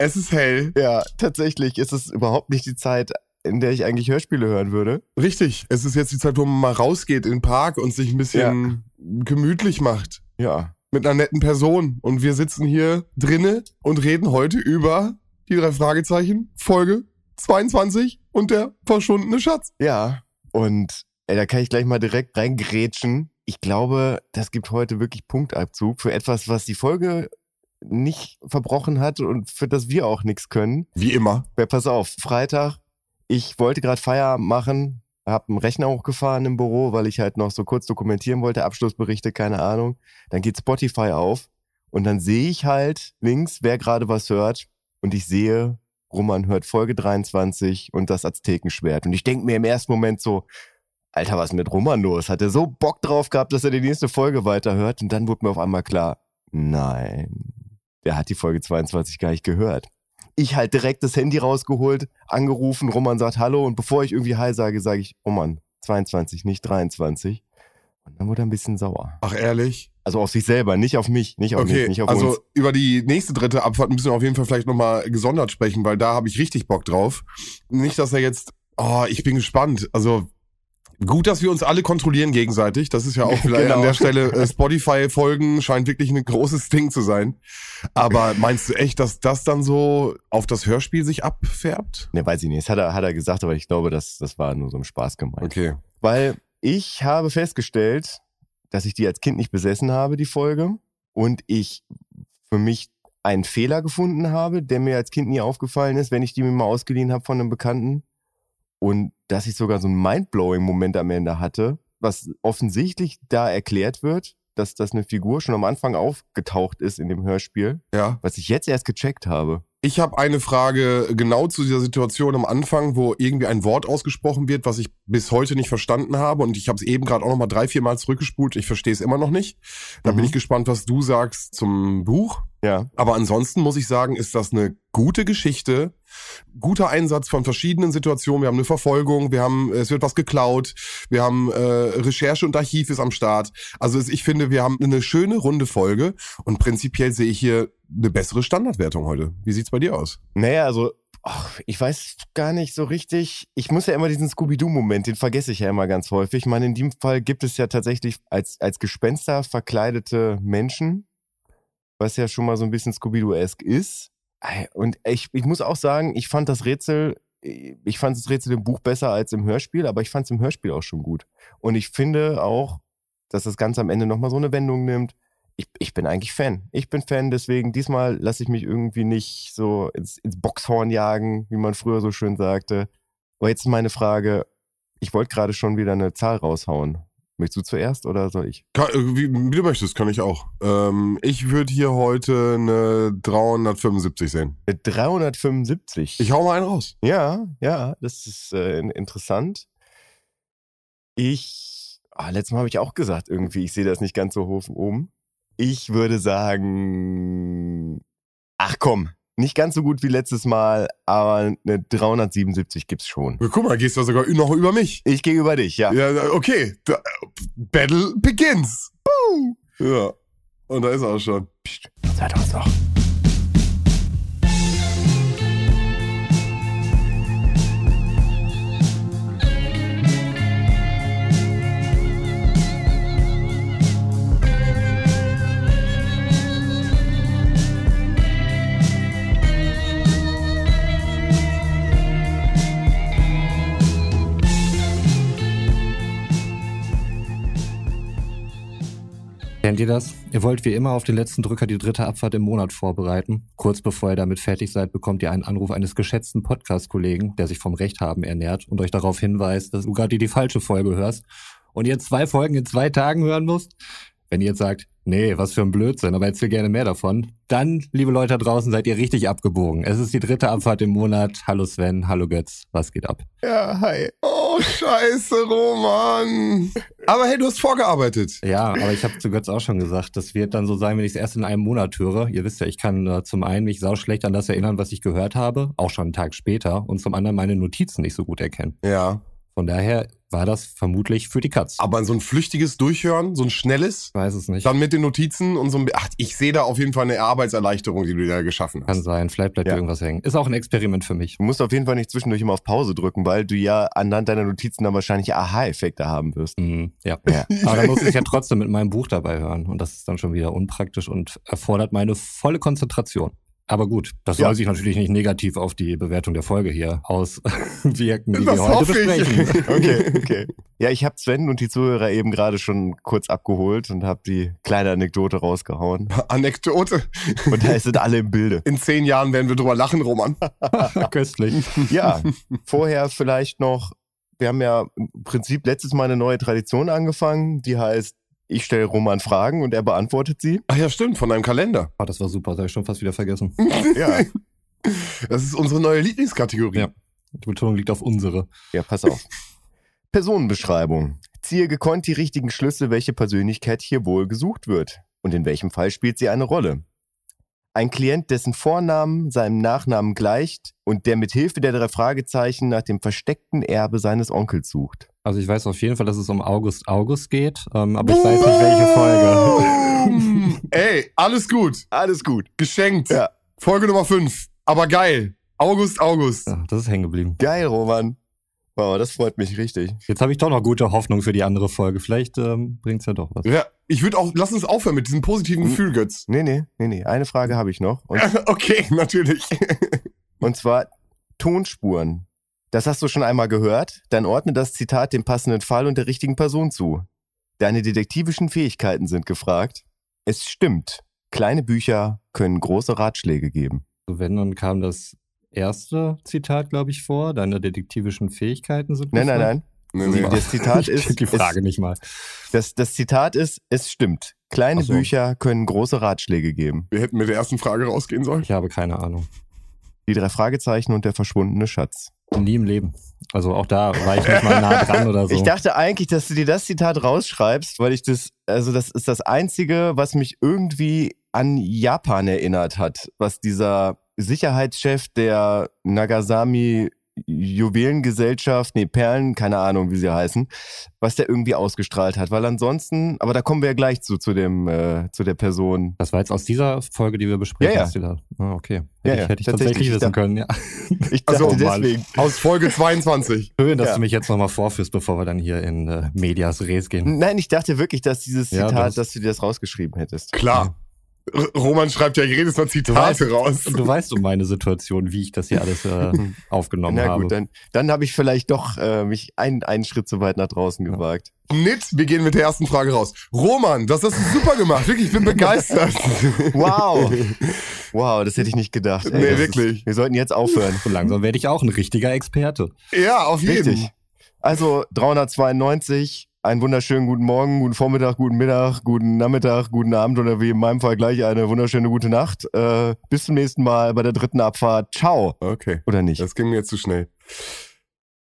Es ist hell. Ja, tatsächlich ist es überhaupt nicht die Zeit, in der ich eigentlich Hörspiele hören würde. Richtig. Es ist jetzt die Zeit, wo man mal rausgeht in den Park und sich ein bisschen gemütlich macht. Ja. Mit einer netten Person. Und wir sitzen hier drinne und reden heute über die drei Fragezeichen, Folge 22 und der verschwundene Schatz. Ja. Und ey, da kann ich gleich mal direkt reingrätschen. Ich glaube, das gibt heute wirklich Punktabzug für etwas, was die Folge nicht verbrochen hat und für das wir auch nichts können. Wie immer. Ja, pass auf, Freitag, ich wollte gerade Feierabend machen, habe einen Rechner hochgefahren im Büro, weil ich halt noch so kurz dokumentieren wollte, Abschlussberichte, keine Ahnung. Dann geht Spotify auf und dann sehe ich halt links, wer gerade was hört und ich sehe, Roman hört Folge 23 und das Aztekenschwert. Und ich denke mir im ersten Moment so, Alter, was ist mit Roman los? Hat er so Bock drauf gehabt, dass er die nächste Folge weiterhört? Und dann wurde mir auf einmal klar, nein, der hat die Folge 22 gar nicht gehört. Ich halt direkt das Handy rausgeholt, angerufen, Roman sagt Hallo und bevor ich irgendwie Hi sage, sage ich, Roman, 22, nicht 23. Und dann wurde er ein bisschen sauer. Ach, ehrlich? Also auf sich selber, nicht auf mich, nicht auf Okay, mich, nicht auf also uns. über die nächste dritte Abfahrt müssen wir auf jeden Fall vielleicht nochmal gesondert sprechen, weil da habe ich richtig Bock drauf. Nicht, dass er jetzt, oh, ich bin gespannt. Also gut, dass wir uns alle kontrollieren gegenseitig. Das ist ja auch vielleicht Genau. an der Stelle, äh, Spotify-Folgen scheint wirklich ein großes Ding zu sein. Aber meinst du echt, dass das dann so auf das Hörspiel sich abfärbt? Ne, weiß ich nicht. Das hat er, hat er gesagt, aber ich glaube, das, das war nur so ein Spaß gemeint. Okay. Weil ich habe festgestellt, dass ich die als Kind nicht besessen habe, die Folge. Und ich für mich einen Fehler gefunden habe, der mir als Kind nie aufgefallen ist, wenn ich die mir mal ausgeliehen habe von einem Bekannten. Und dass ich sogar so einen Mindblowing-Moment am Ende hatte, was offensichtlich da erklärt wird, dass das eine Figur schon am Anfang aufgetaucht ist in dem Hörspiel, Ja. was ich jetzt erst gecheckt habe. Ich habe eine Frage genau zu dieser Situation am Anfang, wo irgendwie ein Wort ausgesprochen wird, was ich bis heute nicht verstanden habe. Und ich habe es eben gerade auch noch mal drei, vier Mal zurückgespult. Ich verstehe es immer noch nicht. Da bin Mhm. ich gespannt, was du sagst zum Buch. Ja. Aber ansonsten muss ich sagen, ist das eine gute Geschichte. Guter Einsatz von verschiedenen Situationen. Wir haben eine Verfolgung, wir haben, es wird was geklaut, wir haben äh, Recherche und Archiv ist am Start. Also ich finde, wir haben eine schöne runde Folge und prinzipiell sehe ich hier eine bessere Standardwertung heute. Wie sieht's bei dir aus? Naja, also, ach, ich weiß gar nicht so richtig. Ich muss ja immer diesen Scooby-Doo-Moment, den vergesse ich ja immer ganz häufig. Ich meine, in dem Fall gibt es ja tatsächlich als, als Gespenster verkleidete Menschen, was ja schon mal so ein bisschen Scooby-Doo-esque ist. Und ich, ich muss auch sagen, ich fand das Rätsel, ich fand das Rätsel im Buch besser als im Hörspiel, aber ich fand es im Hörspiel auch schon gut. Und ich finde auch, dass das Ganze am Ende nochmal so eine Wendung nimmt. Ich, ich bin eigentlich Fan. Ich bin Fan, deswegen diesmal lasse ich mich irgendwie nicht so ins, ins Boxhorn jagen, wie man früher so schön sagte. Aber jetzt meine Frage, ich wollte gerade schon wieder eine Zahl raushauen. Möchtest du zuerst oder soll ich? Kann, äh, wie, wie du möchtest, kann ich auch. Ähm, ich würde hier heute eine 375 sehen. Eine 375. Ich hau mal einen raus. Ja, ja, das ist äh, in- interessant. Ich, ah, letztes Mal habe ich auch gesagt, irgendwie, ich sehe das nicht ganz so hoch oben. Ich würde sagen, ach komm, nicht ganz so gut wie letztes Mal, aber eine 377 gibt's schon. Guck mal, gehst du sogar noch über mich. Ich gehe über dich, ja. Ja, okay. Battle begins. Boom. Ja. Und da ist er auch schon. Psst, seid uns noch. Kennt ihr das? Ihr wollt wie immer auf den letzten Drücker die dritte Abfahrt im Monat vorbereiten. Kurz bevor ihr damit fertig seid, bekommt ihr einen Anruf eines geschätzten Podcast-Kollegen, der sich vom Recht haben ernährt und euch darauf hinweist, dass du gerade die falsche Folge hörst und ihr zwei Folgen in zwei Tagen hören musst. Wenn ihr jetzt sagt, nee, was für ein Blödsinn, aber erzähl gerne mehr davon, dann, liebe Leute da draußen, seid ihr richtig abgebogen. Es ist die dritte Abfahrt im Monat. Hallo Sven, hallo Götz, was geht ab? Ja, hi. Oh, scheiße, Roman. Aber hey, du hast vorgearbeitet. Ja, aber ich habe zu Götz auch schon gesagt, das wird dann so sein, wenn ich es erst in einem Monat höre. Ihr wisst ja, ich kann äh, zum einen mich sau schlecht an das erinnern, was ich gehört habe, auch schon einen Tag später, und zum anderen meine Notizen nicht so gut erkennen. Ja. Von daher war das vermutlich für die Katz. Aber so ein flüchtiges Durchhören, so ein schnelles, weiß es nicht. dann mit den Notizen und so ein. Ach, ich sehe da auf jeden Fall eine Arbeitserleichterung, die du da geschaffen Kann hast. sein, vielleicht bleibt Ja. irgendwas hängen. Ist auch ein Experiment für mich. Du musst auf jeden Fall nicht zwischendurch immer auf Pause drücken, weil du ja anhand deiner Notizen dann wahrscheinlich Aha-Effekte haben wirst. Mhm, ja. Ja. Aber dann muss ich ja trotzdem mit meinem Buch dabei hören. Und das ist dann schon wieder unpraktisch und erfordert meine volle Konzentration. Aber gut, das soll Ja. sich natürlich nicht negativ auf die Bewertung der Folge hier auswirken, die Das wir heute hoffe ich. besprechen. Okay, okay. Ja, ich habe Sven und die Zuhörer eben gerade schon kurz abgeholt und habe die kleine Anekdote rausgehauen. Anekdote. Und da sind alle im Bilde. In zehn Jahren werden wir drüber lachen, Roman. Köstlich. Ja, vorher vielleicht noch, wir haben ja im Prinzip letztes Mal eine neue Tradition angefangen, die heißt, ich stelle Roman Fragen und er beantwortet sie. Ach ja, stimmt, von deinem Kalender. Oh, das war super, das habe ich schon fast wieder vergessen. Ja, Das ist unsere neue Lieblingskategorie. Ja. Die Betonung liegt auf unsere. ja, pass auf. Personenbeschreibung. Ziehe gekonnt die richtigen Schlüsse, welche Persönlichkeit hier wohl gesucht wird. Und in welchem Fall spielt sie eine Rolle. Ein Klient, dessen Vornamen seinem Nachnamen gleicht und der mit Hilfe der drei Fragezeichen nach dem versteckten Erbe seines Onkels sucht. Also ich weiß auf jeden Fall, dass es um August August geht, ähm, aber ich weiß nicht, welche Folge. Ey, alles gut. Alles gut. Geschenkt. Ja. Folge Nummer 5. Aber geil. August, August. Ja, das ist hängen geblieben. Geil, Roman. Wow, das freut mich richtig. Jetzt habe ich doch noch gute Hoffnung für die andere Folge. Vielleicht ähm, bringt's ja doch was. Ja, ich würde auch, lass uns aufhören mit diesem positiven Hm. Gefühl, Götz. Nee, nee, nee, nee. Eine Frage habe ich noch. Und, Okay, natürlich. und zwar Tonspuren. Das hast du schon einmal gehört. Dann ordne das Zitat dem passenden Fall und der richtigen Person zu. Deine detektivischen Fähigkeiten sind gefragt. Es stimmt. Kleine Bücher können große Ratschläge geben. Wenn, dann kam das erste Zitat, glaube ich, vor. Deine detektivischen Fähigkeiten sind Nein, nein, gefragt. nein. Nee, nee. Das Zitat Ich ist, kenn die Frage nicht mal. Es, das, das Zitat ist, es stimmt. Kleine so. Bücher können große Ratschläge geben. Wir hätten mit der ersten Frage rausgehen sollen. Ich habe keine Ahnung. Die drei Fragezeichen und der verschwundene Schatz. Nie im Leben. Also auch da war ich nicht mal nah dran oder so. Ich dachte eigentlich, dass du dir das Zitat rausschreibst, weil ich das, also das ist das einzige, was mich irgendwie an Japan erinnert hat, was dieser Sicherheitschef der Nagasami Juwelengesellschaft, nee, Perlen, keine Ahnung, wie sie heißen, was der irgendwie ausgestrahlt hat. Weil ansonsten, aber da kommen wir ja gleich zu, zu dem, äh, zu der Person. das war jetzt aus dieser Folge, die wir besprechen. Ja, ja. da- Ah, okay. Ja, Hätte ja, ich, hätte ich tatsächlich. tatsächlich Ich wissen dachte- können, ja. Ich dachte Mann. deswegen. Aus Folge 22. Schön, dass Ja. du mich jetzt nochmal vorführst, bevor wir dann hier in äh, Medias Res gehen. Nein, ich dachte wirklich, dass dieses Ja, Zitat, das- dass du dir das rausgeschrieben hättest. Klar. Roman schreibt ja jedes Mal Zitate raus. Du weißt um meine Situation, wie ich das hier alles äh, aufgenommen Na habe. gut, dann, dann habe ich vielleicht doch äh, mich einen, einen Schritt zu weit nach draußen gewagt. Nit, wir gehen mit der ersten Frage raus. Roman, das hast du super gemacht. Wirklich, ich bin begeistert. Wow. wow, das hätte ich nicht gedacht. Nee, das wirklich. Ist, wir sollten jetzt aufhören. So langsam werde ich auch ein richtiger Experte. ja, auf jeden. Richtig. Also 392, einen wunderschönen guten Morgen, guten Vormittag, guten Mittag, guten Nachmittag, guten Abend oder wie in meinem Fall gleich eine wunderschöne gute Nacht. Äh, bis zum nächsten Mal bei der dritten Abfahrt. Ciao. Okay, Oder nicht? das ging mir jetzt zu schnell.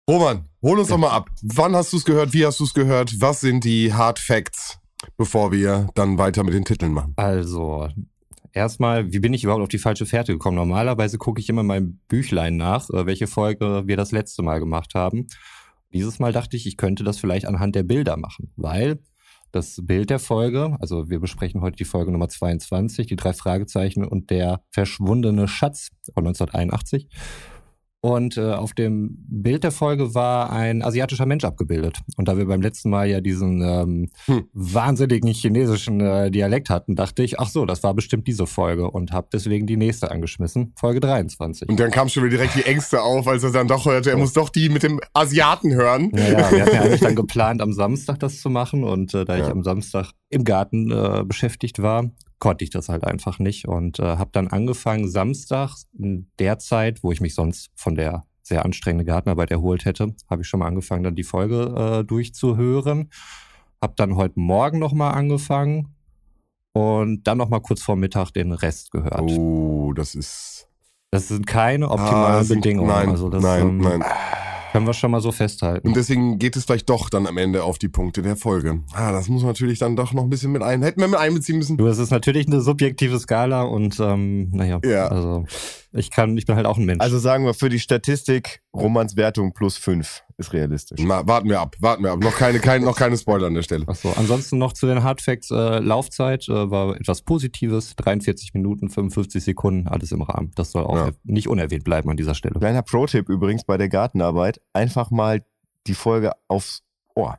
Roman, hol uns doch mal ab. Wann hast du es gehört? Wie hast du es gehört? Was sind die Hard Facts, bevor wir dann weiter mit den Titeln machen? Also, erstmal, wie bin ich überhaupt auf die falsche Fährte gekommen? Normalerweise gucke ich immer in meinem Büchlein nach, äh, welche Folge wir das letzte Mal gemacht haben. Dieses Mal dachte ich, ich könnte das vielleicht anhand der Bilder machen, weil das Bild der Folge, also wir besprechen heute die Folge Nummer 22, die drei Fragezeichen und der verschwundene Schatz von 1981. Und äh, auf dem Bild der Folge war ein asiatischer Mensch abgebildet. Und da wir beim letzten Mal ja diesen ähm, Hm. wahnsinnigen chinesischen äh, Dialekt hatten, dachte ich, ach so, das war bestimmt diese Folge und habe deswegen die nächste angeschmissen, Folge 23. Und dann kam schon wieder direkt die Ängste auf, als er dann doch hörte, er muss doch die mit dem Asiaten hören. Ja, ja, wir hatten ja eigentlich dann geplant, am Samstag das zu machen und äh, da ich Ja. am Samstag im Garten äh, beschäftigt war, konnte ich das halt einfach nicht und äh, habe dann angefangen, Samstag in der Zeit, wo ich mich sonst von der sehr anstrengenden Gartenarbeit erholt hätte, habe ich schon mal angefangen, dann die Folge äh, durchzuhören. Habe dann heute Morgen nochmal angefangen und dann nochmal kurz vor Mittag den Rest gehört. Oh, das ist. Das sind keine optimalen Ah, Bedingungen. Nein, also das nein, ähm, nein. Können wir schon mal so festhalten. Und deswegen geht es vielleicht doch dann am Ende auf die Punkte der Folge. Ah, das muss man natürlich dann doch noch ein bisschen mit ein. Hätten wir mit einbeziehen müssen. Du, es ist natürlich eine subjektive Skala und ähm, naja, Ja. also ich kann, ich bin halt auch ein Mensch. Also sagen wir für die Statistik Romans Wertung plus fünf. Ist realistisch. Na, warten wir ab, warten wir ab. Noch keine, kein, noch keine Spoiler an der Stelle. Achso, ansonsten noch zu den Hardfacts. Äh, Laufzeit äh, war etwas Positives. 43 Minuten, 55 Sekunden, alles im Rahmen. Das soll auch Ja. nicht unerwähnt bleiben an dieser Stelle. Kleiner Pro-Tipp übrigens bei der Gartenarbeit. Einfach mal die Folge aufs Ohr.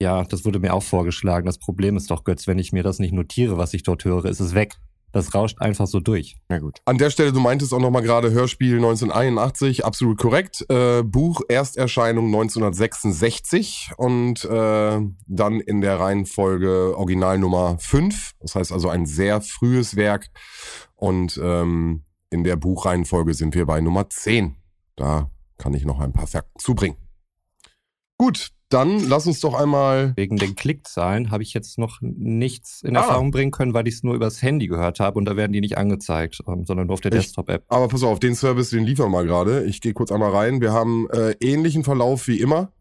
Ja, das wurde mir auch vorgeschlagen. Das Problem ist doch, Götz, wenn ich mir das nicht notiere, was ich dort höre, ist es weg. Das rauscht einfach so durch. Na gut. An der Stelle, du meintest auch nochmal gerade Hörspiel 1981, absolut korrekt. Äh, Buch Ersterscheinung 1966 und äh, dann in der Reihenfolge Original Nummer 5. Das heißt also ein sehr frühes Werk. Und ähm, in der Buchreihenfolge sind wir bei Nummer 10. Da kann ich noch ein paar Fakten zubringen. Gut, dann lass uns doch einmal. Wegen den Klickzahlen habe ich jetzt noch nichts in Ah. Erfahrung bringen können, weil ich es nur übers Handy gehört habe und da werden die nicht angezeigt, ähm, sondern nur auf der Desktop-App. Aber pass auf, den Service, den liefern wir mal gerade. Ich gehe kurz einmal rein. Wir haben äh, ähnlichen Verlauf wie immer.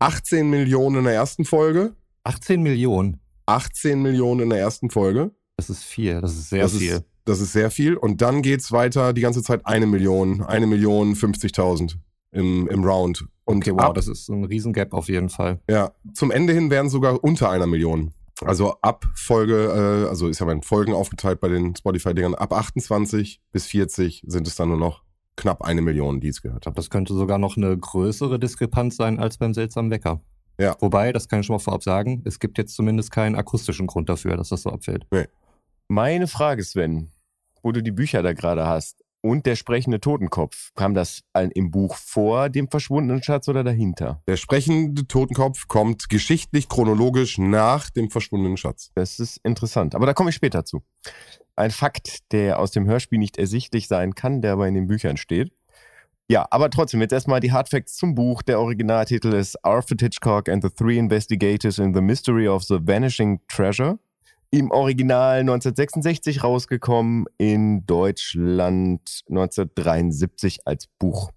18 Millionen in der ersten Folge. 18 Millionen, 18 Millionen in der ersten Folge. das ist viel, das ist sehr das viel. Ist, das ist sehr viel. Und dann geht's weiter die ganze Zeit eine Million, eine Million 50.000 im, im Round. Und Okay, wow, ab, das ist ein Riesengap auf jeden Fall. ja, zum Ende hin werden sogar unter einer Million. Also ab Folge, äh, also ist ja mein Folgen aufgeteilt bei den Spotify-Dingern, ab 28 bis 40 sind es dann nur noch knapp eine Million, die es gehört glaube, das könnte sogar noch eine größere Diskrepanz sein als beim seltsamen Wecker. Ja. Wobei, das kann ich schon mal vorab sagen, es gibt jetzt zumindest keinen akustischen Grund dafür, dass das so abfällt. Meine Frage, Sven, wo du die Bücher da gerade hast und der sprechende Totenkopf, kam das im Buch vor dem verschwundenen Schatz oder dahinter? Der sprechende Totenkopf kommt geschichtlich chronologisch nach dem verschwundenen Schatz. Das ist interessant, aber da komme ich später zu. Ein Fakt, der aus dem Hörspiel nicht ersichtlich sein kann, der aber in den Büchern steht. Ja, aber trotzdem, jetzt erstmal die Hardfacts zum Buch. Der Originaltitel ist Alfred Hitchcock and the Three Investigators in the Mystery of the Vanishing Treasure. Im Original 1966 rausgekommen, in Deutschland 1973 als Buch.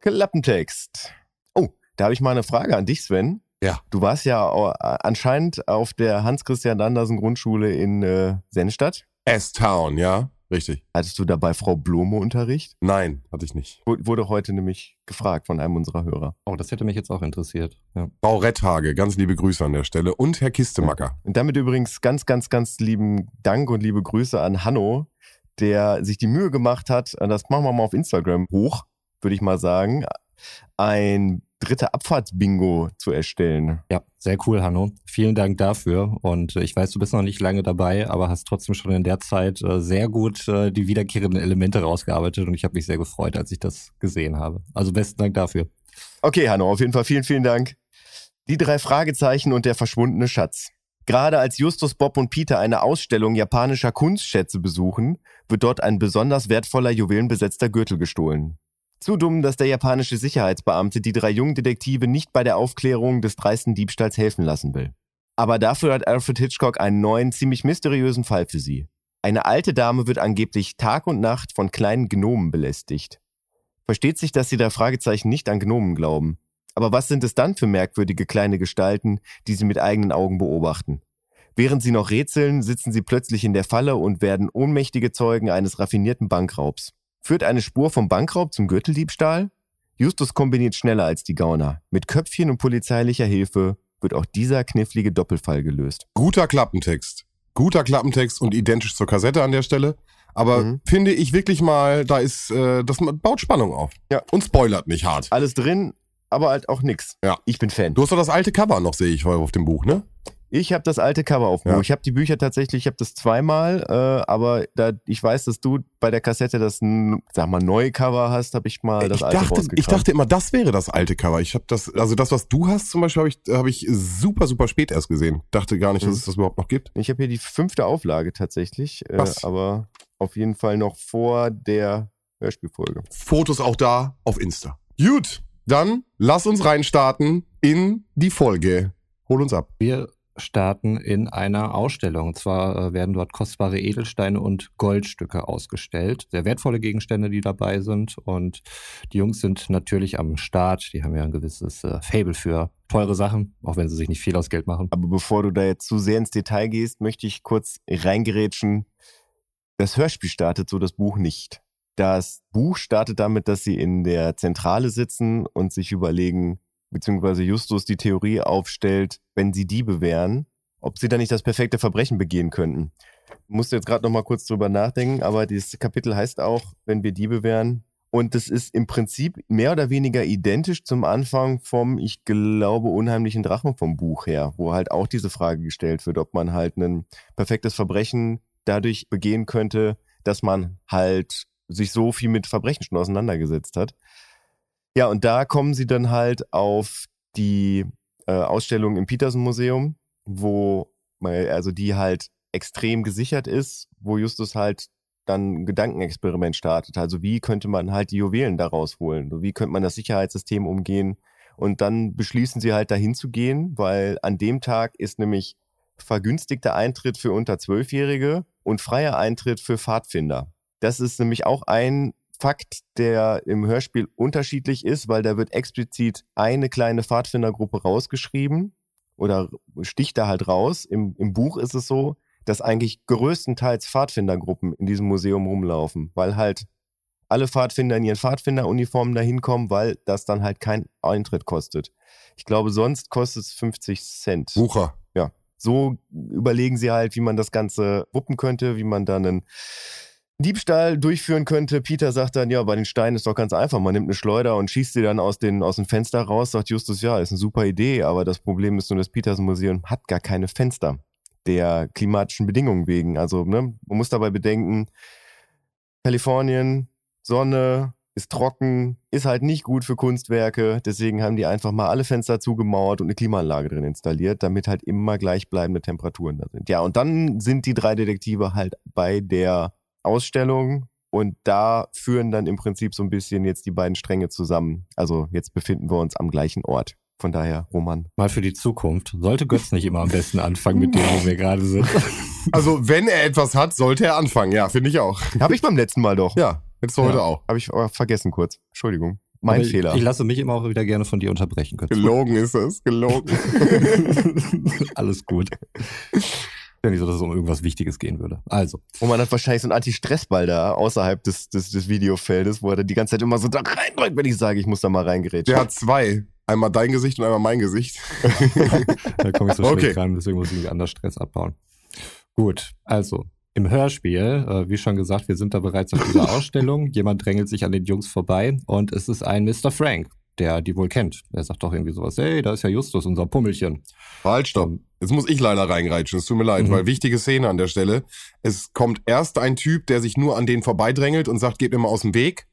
Klappentext. Oh, da habe ich mal eine Frage an dich, Sven. Ja. Du warst ja äh, anscheinend auf der Hans-Christian Andersen Grundschule in äh, Sennstadt. S-Town, ja? Richtig. Hattest du dabei Frau Blome Unterricht? Nein, hatte ich nicht. Wu- Wurde heute nämlich gefragt von einem unserer Hörer. Oh, das hätte mich jetzt auch interessiert. Ja. Frau Retthage, ganz liebe Grüße an der Stelle. Und Herr Kistemacker. Und damit übrigens ganz, ganz, ganz lieben Dank und liebe Grüße an Hanno, der sich die Mühe gemacht hat, das machen wir mal auf Instagram hoch, würde ich mal sagen, ein dritte Abfahrtsbingo zu erstellen. ja, sehr cool, Hanno. Vielen Dank dafür. Und äh, ich weiß, du bist noch nicht lange dabei, aber hast trotzdem schon in der Zeit äh, sehr gut äh, die wiederkehrenden Elemente rausgearbeitet und ich habe mich sehr gefreut, als ich das gesehen habe. Also besten Dank dafür. Okay, Hanno, auf jeden Fall vielen, vielen Dank. Die drei Fragezeichen und der verschwundene Schatz. Gerade als Justus, Bob und Peter eine Ausstellung japanischer Kunstschätze besuchen, wird dort ein besonders wertvoller juwelenbesetzter Gürtel gestohlen. Zu dumm, dass der japanische Sicherheitsbeamte die drei jungen Detektive nicht bei der Aufklärung des dreisten Diebstahls helfen lassen will. Aber dafür hat Alfred Hitchcock einen neuen, ziemlich mysteriösen Fall für sie. Eine alte Dame wird angeblich Tag und Nacht von kleinen Gnomen belästigt. Versteht sich, dass sie der Fragezeichen nicht an Gnomen glauben. Aber was sind es dann für merkwürdige kleine Gestalten, die sie mit eigenen Augen beobachten? Während sie noch rätseln, sitzen sie plötzlich in der Falle und werden ohnmächtige Zeugen eines raffinierten Bankraubs. Führt eine Spur vom Bankraub zum Gürteldiebstahl? Justus kombiniert schneller als die Gauner. Mit Köpfchen und polizeilicher Hilfe wird auch dieser knifflige Doppelfall gelöst. Guter Klappentext. Guter Klappentext und identisch zur Kassette an der Stelle. Aber Mhm. finde ich wirklich mal, da ist, äh, das baut Spannung auf. Ja. Und spoilert nicht hart. Alles drin, aber halt auch nix. Ja. Ich bin Fan. Du hast doch das alte Cover noch, sehe ich auf dem Buch, ne? Ich habe das alte Cover auf dem Ja. Buch. Ich habe die Bücher tatsächlich, ich habe das zweimal, äh, aber da ich weiß, dass du bei der Kassette das, n- sag mal, neue Cover hast, habe ich mal das ich, alte dachte, ich dachte immer, das wäre das alte Cover. Ich habe das, also das, was du hast zum Beispiel, habe ich, habe ich super, super spät erst gesehen. Dachte gar nicht, dass Mhm. es das überhaupt noch gibt. Ich habe hier die fünfte Auflage tatsächlich, äh, aber auf jeden Fall noch vor der Hörspielfolge. Fotos auch da auf Insta. Gut, dann lass uns reinstarten in die Folge. Hol uns ab. Wir starten in einer Ausstellung. Und zwar äh, werden dort kostbare Edelsteine und Goldstücke ausgestellt. Sehr wertvolle Gegenstände, die dabei sind. Und die Jungs sind natürlich am Start. Die haben ja ein gewisses äh, Fable für teure Sachen, auch wenn sie sich nicht viel aus Geld machen. Aber bevor du da jetzt zu sehr ins Detail gehst, möchte ich kurz reingerätschen. Das Hörspiel startet so, das Buch nicht. Das Buch startet damit, dass sie in der Zentrale sitzen und sich überlegen, beziehungsweise Justus die Theorie aufstellt, wenn sie Diebe wären, ob sie dann nicht das perfekte Verbrechen begehen könnten. Musste jetzt gerade noch mal kurz drüber nachdenken, aber dieses Kapitel heißt auch, wenn wir Diebe wären. Und das ist im Prinzip mehr oder weniger identisch zum Anfang vom, ich glaube, unheimlichen Drachen vom Buch her, wo halt auch diese Frage gestellt wird, ob man halt ein perfektes Verbrechen dadurch begehen könnte, dass man halt sich so viel mit Verbrechen schon auseinandergesetzt hat. Ja, und da kommen sie dann halt auf die äh, Ausstellung im Petersen Museum, wo, also die halt extrem gesichert ist, wo Justus halt dann ein Gedankenexperiment startet. Also wie könnte man halt die Juwelen daraus holen? Wie könnte man das Sicherheitssystem umgehen? Und dann beschließen sie halt dahin zu gehen, weil an dem Tag ist nämlich vergünstigter Eintritt für unter Zwölfjährige und freier Eintritt für Pfadfinder. Das ist nämlich auch ein Fakt, der im Hörspiel unterschiedlich ist, weil da wird explizit eine kleine Pfadfindergruppe rausgeschrieben oder sticht da halt raus. Im, Im Buch ist es so, dass eigentlich größtenteils Pfadfindergruppen in diesem Museum rumlaufen, weil halt alle Pfadfinder in ihren Pfadfinderuniformen da hinkommen, weil das dann halt kein Eintritt kostet. Ich glaube, sonst kostet es 50 Cent. Wucher. Ja. So überlegen sie halt, wie man das Ganze wuppen könnte, wie man dann einen Diebstahl durchführen könnte. Peter sagt dann, ja, bei den Steinen ist doch ganz einfach. Man nimmt eine Schleuder und schießt sie dann aus, den, aus dem Fenster raus. Sagt Justus, ja, ist eine super Idee, aber das Problem ist nur, das Peters Museum hat gar keine Fenster der klimatischen Bedingungen wegen. Also ne, man muss dabei bedenken, Kalifornien, Sonne, ist trocken, ist halt nicht gut für Kunstwerke. Deswegen haben die einfach mal alle Fenster zugemauert und eine Klimaanlage drin installiert, damit halt immer gleichbleibende Temperaturen da sind. Ja, und dann sind die drei Detektive halt bei der Ausstellung und da führen dann im Prinzip so ein bisschen jetzt die beiden Stränge zusammen. Also jetzt befinden wir uns am gleichen Ort. Von daher, Roman. Mal für die Zukunft. Sollte Götz nicht immer am besten anfangen mit dem, wo wir gerade sind. Also, wenn er etwas hat, sollte er anfangen. Ja, finde ich auch. Habe ich beim letzten Mal doch. Ja, jetzt ja. heute auch. Habe ich aber vergessen kurz. Entschuldigung. Mein aber Fehler. Ich, ich, lasse mich immer auch wieder gerne von dir unterbrechen. Götz. Gelogen ist es. Gelogen. Alles gut. Ja, nicht so, dass es um irgendwas Wichtiges gehen würde. Also. Und man hat wahrscheinlich so einen Anti-Stress-Ball da außerhalb des, des, des Videofeldes, wo er dann die ganze Zeit immer so da reindrückt, wenn ich sage, ich muss da mal reingerätschen. Der hat zwei. Einmal dein Gesicht und einmal mein Gesicht. da komme ich so schlecht okay. rein, deswegen muss ich mich anders Stress abbauen. Gut, also im Hörspiel, äh, wie schon gesagt, wir sind da bereits auf dieser Ausstellung. Jemand drängelt sich an den Jungs vorbei und es ist ein Mr. Frank, der die wohl kennt. Er sagt doch irgendwie sowas, hey, da ist ja Justus, unser Pummelchen. Halt, stopp. Ähm, Jetzt muss ich leider reinreitschen, es tut mir leid, mhm. weil wichtige Szene an der Stelle. Es kommt erst ein Typ, der sich nur an den vorbeidrängelt und sagt, geht mir mal aus dem Weg.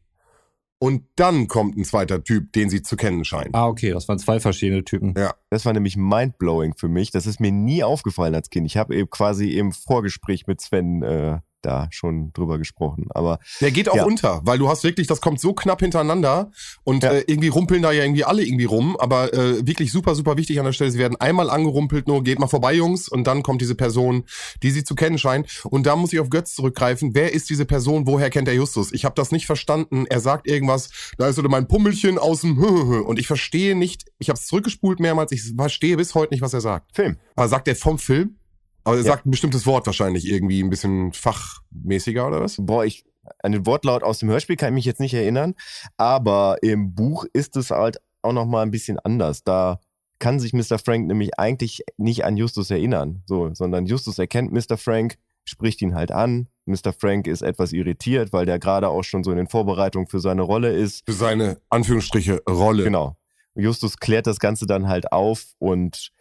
Und dann kommt ein zweiter Typ, den sie zu kennen scheinen. Ah, okay, das waren zwei verschiedene Typen. Ja. Das war nämlich mindblowing für mich. Das ist mir nie aufgefallen als Kind. Ich habe eben quasi im Vorgespräch mit Sven äh, da schon drüber gesprochen. Aber der geht auch ja. unter, weil du hast wirklich, das kommt so knapp hintereinander und ja. äh, irgendwie rumpeln da ja irgendwie alle irgendwie rum. Aber äh, wirklich super, super wichtig an der Stelle. Sie werden einmal angerumpelt, nur geht mal vorbei, Jungs, und dann kommt diese Person, die sie zu kennen scheint. Und da muss ich auf Götz zurückgreifen. Wer ist diese Person? Woher kennt er Justus? Ich habe das nicht verstanden. Er sagt irgendwas. Da ist so mein Pummelchen aus dem und ich verstehe nicht. Ich habe es zurückgespult mehrmals. Ich verstehe bis heute nicht, was er sagt. Film. Aber sagt er vom Film? Aber er ja. sagt ein bestimmtes Wort wahrscheinlich irgendwie ein bisschen fachmäßiger oder was? Boah, ich, an den Wortlaut aus dem Hörspiel kann ich mich jetzt nicht erinnern, aber im Buch ist es halt auch nochmal ein bisschen anders. Da kann sich Mr. Frank nämlich eigentlich nicht an Justus erinnern, so, sondern Justus erkennt Mr. Frank, spricht ihn halt an. Mr. Frank ist etwas irritiert, weil der gerade auch schon so in den Vorbereitungen für seine Rolle ist. Für seine Anführungsstriche Rolle. Genau. Justus klärt das Ganze dann halt auf und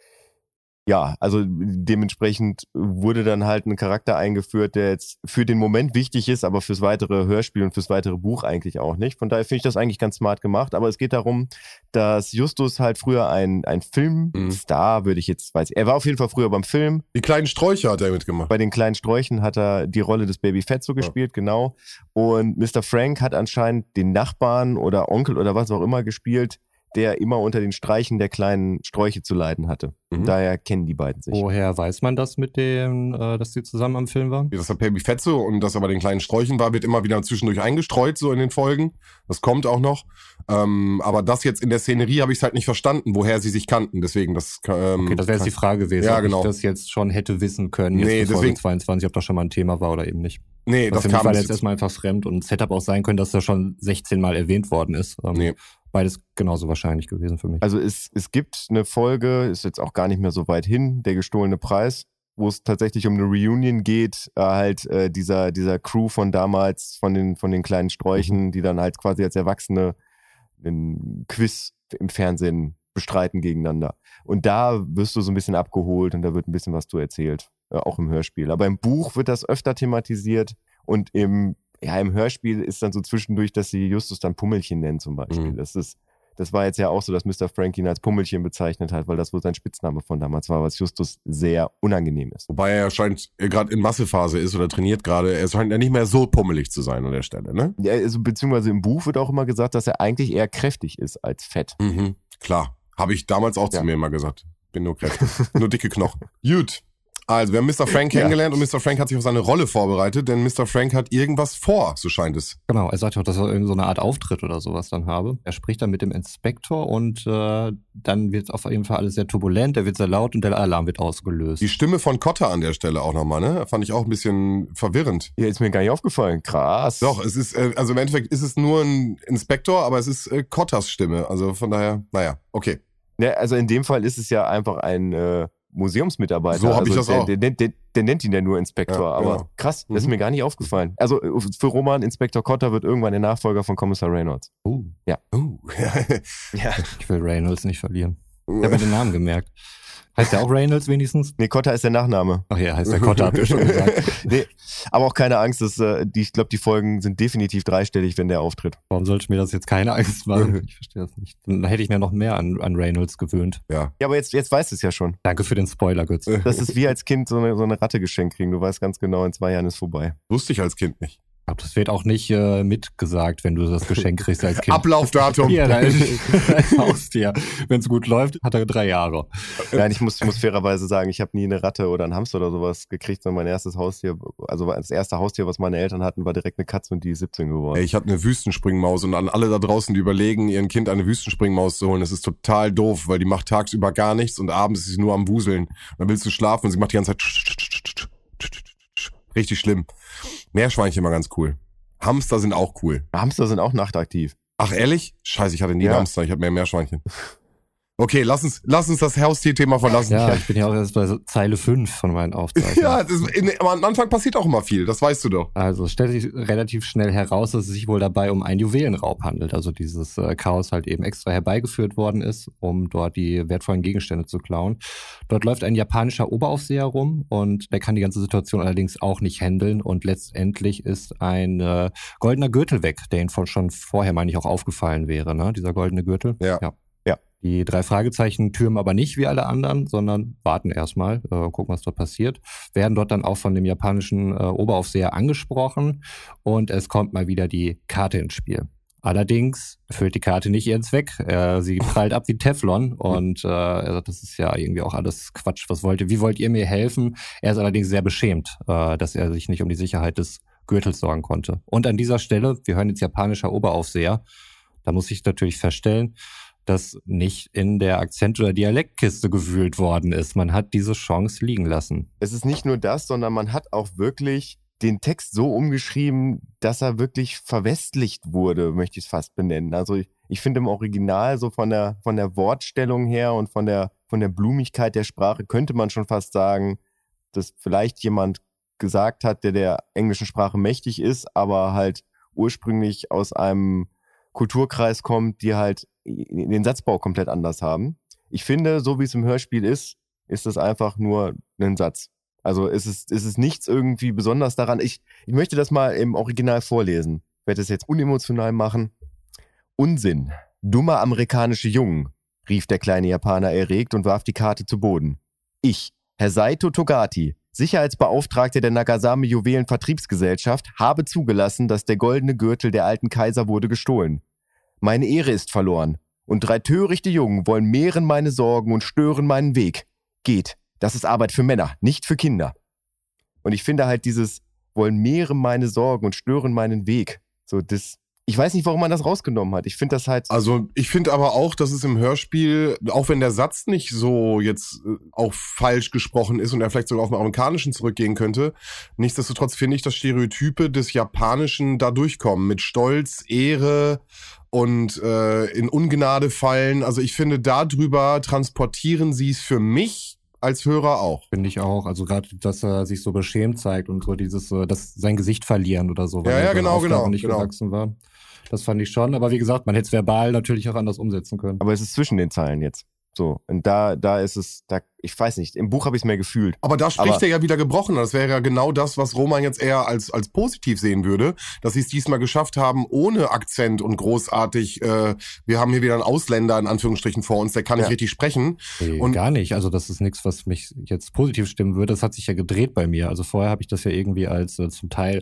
ja, also dementsprechend wurde dann halt ein Charakter eingeführt, der jetzt für den Moment wichtig ist, aber fürs weitere Hörspiel und fürs weitere Buch eigentlich auch nicht. Von daher finde ich das eigentlich ganz smart gemacht. Aber es geht darum, dass Justus halt früher ein, ein Filmstar, mhm. würde ich jetzt weiß. Er war auf jeden Fall früher beim Film. Die kleinen Sträucher hat er mitgemacht. Bei den kleinen Sträuchen hat er die Rolle des Baby Fetzo ja. gespielt, genau. Und Mr. Frank hat anscheinend den Nachbarn oder Onkel oder was auch immer gespielt, der immer unter den Streichen der kleinen Sträuche zu leiden hatte. Mhm. Daher kennen die beiden sich. Woher weiß man das mit dem, äh, dass die zusammen am Film waren? Das hat Baby Fetze und das aber den kleinen Sträuchen war, wird immer wieder zwischendurch eingestreut, so in den Folgen. Das kommt auch noch. Ähm, aber das jetzt in der Szenerie habe ich halt nicht verstanden, woher sie sich kannten. Deswegen, das ähm, Okay, das wäre jetzt die Frage gewesen, ja, genau. ob ich das jetzt schon hätte wissen können, jetzt nee, deswegen, Folge 22, ob das schon mal ein Thema war oder eben nicht. Nee, das, das kam war jetzt erstmal einfach fremd und Setup auch sein können, dass das schon 16 Mal erwähnt worden ist. Ähm, nee. Beides genauso wahrscheinlich gewesen für mich. Also es, es gibt eine Folge, ist jetzt auch gar nicht mehr so weit hin, der gestohlene Preis, wo es tatsächlich um eine Reunion geht, äh, halt äh, dieser, dieser Crew von damals, von den, von den kleinen Sträuchen, mhm. die dann halt quasi als Erwachsene einen Quiz im Fernsehen bestreiten gegeneinander. Und da wirst du so ein bisschen abgeholt und da wird ein bisschen was du erzählt, äh, auch im Hörspiel. Aber im Buch wird das öfter thematisiert und im, ja, im Hörspiel ist dann so zwischendurch, dass sie Justus dann Pummelchen nennen zum Beispiel. Mhm. Das ist, das war jetzt ja auch so, dass Mr. Frank ihn als Pummelchen bezeichnet hat, weil das wohl sein Spitzname von damals war, was Justus sehr unangenehm ist. Wobei er scheint gerade in Massephase ist oder trainiert gerade. Er scheint ja nicht mehr so pummelig zu sein an der Stelle, ne? Ja, also, beziehungsweise im Buch wird auch immer gesagt, dass er eigentlich eher kräftig ist als fett. Mhm, klar. Habe ich damals auch ja. zu mir immer gesagt. Bin nur kräftig. nur dicke Knochen. Gut. Also, wir haben Mr. Frank kennengelernt ja. und Mr. Frank hat sich auf seine Rolle vorbereitet, denn Mr. Frank hat irgendwas vor, so scheint es. Genau, er sagt ja auch, dass er irgendeine so eine Art Auftritt oder sowas dann habe. Er spricht dann mit dem Inspektor und äh, dann wird auf jeden Fall alles sehr turbulent, er wird sehr laut und der Alarm wird ausgelöst. Die Stimme von Cotta an der Stelle auch nochmal, ne? Fand ich auch ein bisschen verwirrend. Ja, ist mir gar nicht aufgefallen. Krass. Doch, es ist, äh, also im Endeffekt ist es nur ein Inspektor, aber es ist äh, Cottas Stimme. Also von daher, naja, okay. Ja, also in dem Fall ist es ja einfach ein äh, Museumsmitarbeiter. So habe also ich das der, auch. Der, der, der, der, nennt ihn ja nur Inspektor, ja, aber genau. krass, das ist mhm. mir gar nicht aufgefallen. Also für Roman Inspektor Cotter wird irgendwann der Nachfolger von Kommissar Reynolds. Oh. Ja. Oh. ja. Ich will Reynolds nicht verlieren. Ich habe mir den Namen gemerkt. Heißt der auch Reynolds wenigstens? Nee, Cotta ist der Nachname. Ach ja, heißt der Cotta, habt ihr schon gesagt. nee, aber auch keine Angst, dass, äh, die, ich glaube, die Folgen sind definitiv dreistellig, wenn der auftritt. Warum sollte mir das jetzt keine Angst machen? Ich verstehe das nicht. Dann hätte ich mir noch mehr an, an Reynolds gewöhnt. Ja. Ja, aber jetzt, jetzt weißt du es ja schon. Danke für den Spoiler, Götz. Das ist wie als Kind so eine, so eine Ratte geschenkt kriegen. Du weißt ganz genau, in zwei Jahren ist vorbei. Wusste ich als Kind nicht. Ich glaube, das wird auch nicht äh, mitgesagt, wenn du das Geschenk kriegst als Kind. Ablaufdatum. Ja, dein, dein Haustier. Wenn es gut läuft, hat er drei Jahre. Nein, ich muss, muss fairerweise sagen, ich habe nie eine Ratte oder einen Hamster oder sowas gekriegt, sondern mein erstes Haustier, also das erste Haustier, was meine Eltern hatten, war direkt eine Katze und die ist 17 geworden. Ey, ich hatte eine Wüstenspringmaus und an alle da draußen, die überlegen, ihren Kind eine Wüstenspringmaus zu holen, das ist total doof, weil die macht tagsüber gar nichts und abends ist sie nur am Wuseln. dann willst du schlafen und sie macht die ganze Zeit Richtig schlimm. Meerschweinchen immer ganz cool. Hamster sind auch cool. Hamster sind auch nachtaktiv. Ach ehrlich? Scheiße, ich hatte nie ja. Hamster, ich habe mehr Meerschweinchen. Okay, lass uns, lass uns das Haustier-Thema verlassen. Ja, ich bin ja auch erst bei so Zeile 5 von meinen Aufzeichnungen. ja, das, in, am Anfang passiert auch immer viel, das weißt du doch. Also stellt sich relativ schnell heraus, dass es sich wohl dabei um einen Juwelenraub handelt. Also dieses äh, Chaos halt eben extra herbeigeführt worden ist, um dort die wertvollen Gegenstände zu klauen. Dort läuft ein japanischer Oberaufseher rum und der kann die ganze Situation allerdings auch nicht handeln und letztendlich ist ein äh, goldener Gürtel weg, der ihn von schon vorher, meine ich, auch aufgefallen wäre, ne? Dieser goldene Gürtel. Ja. ja. Die drei Fragezeichen türmen aber nicht wie alle anderen, sondern warten erstmal, äh, gucken, was dort passiert. Werden dort dann auch von dem japanischen äh, Oberaufseher angesprochen und es kommt mal wieder die Karte ins Spiel. Allerdings erfüllt die Karte nicht ihren Zweck. Äh, sie prallt ab wie Teflon und äh, er sagt, das ist ja irgendwie auch alles Quatsch. Was wollt ihr, wie wollt ihr mir helfen? Er ist allerdings sehr beschämt, äh, dass er sich nicht um die Sicherheit des Gürtels sorgen konnte. Und an dieser Stelle, wir hören jetzt japanischer Oberaufseher, da muss ich natürlich feststellen, dass nicht in der Akzent- oder Dialektkiste gewühlt worden ist. Man hat diese Chance liegen lassen. Es ist nicht nur das, sondern man hat auch wirklich den Text so umgeschrieben, dass er wirklich verwestlicht wurde, möchte ich es fast benennen. Also ich, ich finde im Original so von der, von der Wortstellung her und von der, von der Blumigkeit der Sprache könnte man schon fast sagen, dass vielleicht jemand gesagt hat, der der englischen Sprache mächtig ist, aber halt ursprünglich aus einem Kulturkreis kommt, die halt den Satzbau komplett anders haben. Ich finde, so wie es im Hörspiel ist, ist es einfach nur ein Satz. Also es ist, es ist nichts irgendwie besonders daran. Ich, ich möchte das mal im Original vorlesen. Ich werde es jetzt unemotional machen. Unsinn. Dummer amerikanische Jungen, rief der kleine Japaner erregt und warf die Karte zu Boden. Ich, Herr Saito Togati, Sicherheitsbeauftragter der Nagasame Juwelen Vertriebsgesellschaft, habe zugelassen, dass der goldene Gürtel der alten Kaiser wurde gestohlen. Meine Ehre ist verloren. Und drei törichte Jungen wollen mehren meine Sorgen und stören meinen Weg. Geht. Das ist Arbeit für Männer, nicht für Kinder. Und ich finde halt dieses wollen mehren meine Sorgen und stören meinen Weg. So, das, ich weiß nicht, warum man das rausgenommen hat. Ich finde das halt. Also ich finde aber auch, dass es im Hörspiel, auch wenn der Satz nicht so jetzt äh, auch falsch gesprochen ist und er vielleicht sogar auf den amerikanischen zurückgehen könnte, nichtsdestotrotz finde ich, dass Stereotype des Japanischen da durchkommen mit Stolz, Ehre und äh, in Ungnade fallen. Also ich finde, darüber transportieren sie es für mich als Hörer auch. Finde ich auch. Also gerade, dass er sich so beschämt zeigt und so dieses, äh, dass sein Gesicht verlieren oder so, weil ja, ja, er genau, genau, nicht genau. gewachsen war. Das fand ich schon. Aber wie gesagt, man hätte es verbal natürlich auch anders umsetzen können. Aber es ist zwischen den Zeilen jetzt. So, und da, da ist es, da, ich weiß nicht, im Buch habe ich es mehr gefühlt. Aber da spricht Aber- er ja wieder gebrochen. Das wäre ja genau das, was Roman jetzt eher als, als positiv sehen würde, dass sie es diesmal geschafft haben, ohne Akzent und großartig, äh, wir haben hier wieder einen Ausländer in Anführungsstrichen vor uns, der kann nicht Ja. richtig sprechen. Nee, Und- gar nicht. Also das ist nichts, was mich jetzt positiv stimmen würde. Das hat sich ja gedreht bei mir. Also vorher habe ich das ja irgendwie als äh, zum Teil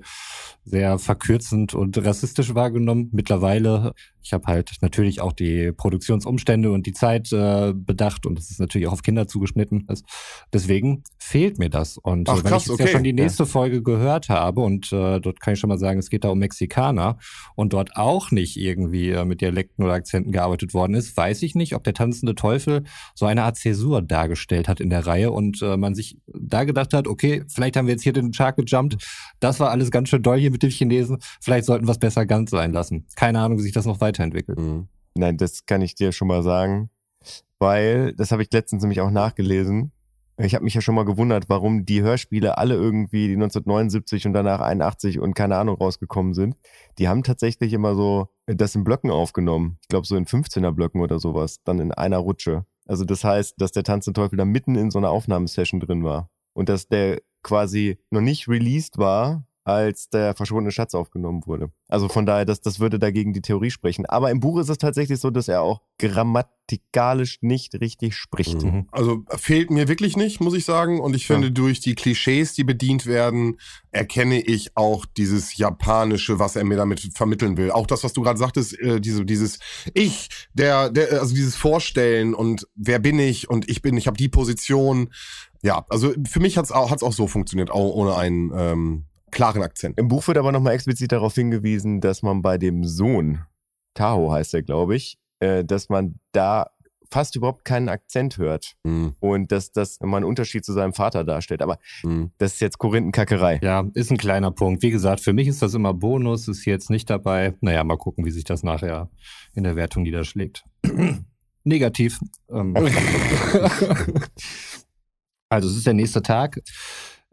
sehr verkürzend und rassistisch wahrgenommen. Mittlerweile, ich habe halt natürlich auch die Produktionsumstände und die Zeit äh, bedacht und das ist natürlich auch auf Kinder zugeschnitten ist. Deswegen fehlt mir das. Und Ach, äh, wenn krass, ich jetzt okay. ja schon die nächste Folge gehört habe und äh, dort kann ich schon mal sagen, es geht da um Mexikaner und dort auch nicht irgendwie äh, mit Dialekten oder Akzenten gearbeitet worden ist, weiß ich nicht, ob der tanzende Teufel so eine Art Zäsur dargestellt hat in der Reihe und äh, man sich da gedacht hat, okay, vielleicht haben wir jetzt hier den Shark gejumpt, das war alles ganz schön doll hier mit den Chinesen, vielleicht sollten wir es besser ganz sein lassen. Keine Ahnung, wie sich das noch weiterentwickelt. Nein, das kann ich dir schon mal sagen, weil das habe ich letztens nämlich auch nachgelesen. Ich habe mich ja schon mal gewundert, warum die Hörspiele alle irgendwie die 1979 und danach 81 und keine Ahnung rausgekommen sind. Die haben tatsächlich immer so das in Blöcken aufgenommen. Ich glaube so in 15er Blöcken oder sowas, dann in einer Rutsche. Also das heißt, dass der Tanz Teufel da mitten in so einer Aufnahmesession drin war und dass der quasi noch nicht released war, als der verschwundene Schatz aufgenommen wurde. Also von daher, das, das würde dagegen die Theorie sprechen. Aber im Buch ist es tatsächlich so, dass er auch grammatikalisch nicht richtig spricht. Mhm. Also fehlt mir wirklich nicht, muss ich sagen. Und ich finde, durch die Klischees, die bedient werden, erkenne ich auch dieses Japanische, was er mir damit vermitteln will. Auch das, was du gerade sagtest, äh, diese, dieses Ich, der, der, also dieses Vorstellen und wer bin ich und ich bin, ich habe die Position. Ja, also für mich hat's auch, hat's auch so funktioniert, auch ohne einen ähm, klaren Akzent. Im Buch wird aber nochmal explizit darauf hingewiesen, dass man bei dem Sohn, Taho heißt er, glaube ich, äh, dass man da fast überhaupt keinen Akzent hört. Mhm. Und dass das mal einen Unterschied zu seinem Vater darstellt. Aber Mhm. das ist jetzt Korinthenkackerei. Ja, ist ein kleiner Punkt. Wie gesagt, für mich ist das immer Bonus, ist jetzt nicht dabei. Naja, mal gucken, wie sich das nachher in der Wertung niederschlägt. Negativ. Ähm. also es ist der nächste Tag.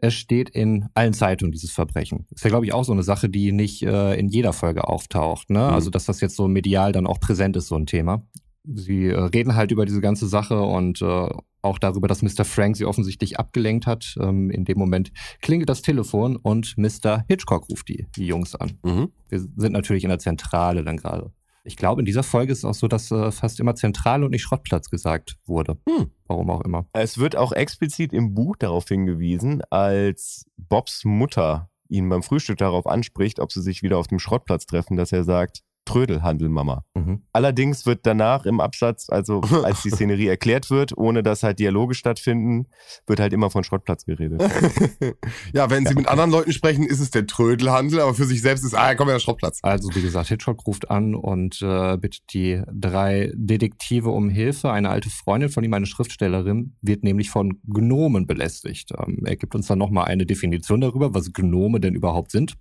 Es steht in allen Zeitungen dieses Verbrechen. Ist ja, glaube ich, auch so eine Sache, die nicht äh, in jeder Folge auftaucht. Ne? Mhm. Also, dass das jetzt so medial dann auch präsent ist, so ein Thema. Sie äh, reden halt über diese ganze Sache und äh, auch darüber, dass Mr. Frank sie offensichtlich abgelenkt hat. Ähm, in dem Moment klingelt das Telefon und Mr. Hitchcock ruft die, die Jungs an. Mhm. Wir sind natürlich in der Zentrale dann gerade. Ich glaube, in dieser Folge ist es auch so, dass äh, fast immer Zentrale und nicht Schrottplatz gesagt wurde. Hm. Warum auch immer. Es wird auch explizit im Buch darauf hingewiesen, als Bobs Mutter ihn beim Frühstück darauf anspricht, ob sie sich wieder auf dem Schrottplatz treffen, dass er sagt, Trödelhandel, Mama. Mhm. Allerdings wird danach im Absatz, also als die Szenerie erklärt wird, ohne dass halt Dialoge stattfinden, wird halt immer von Schrottplatz geredet. ja, wenn sie mit anderen Leuten sprechen, ist es der Trödelhandel, aber für sich selbst ist, ah, komm ja, Schrottplatz. Also wie gesagt, Hitchcock ruft an und äh, bittet die drei Detektive um Hilfe. Eine alte Freundin von ihm, eine Schriftstellerin, wird nämlich von Gnomen belästigt. Ähm, er gibt uns dann nochmal eine Definition darüber, was Gnome denn überhaupt sind.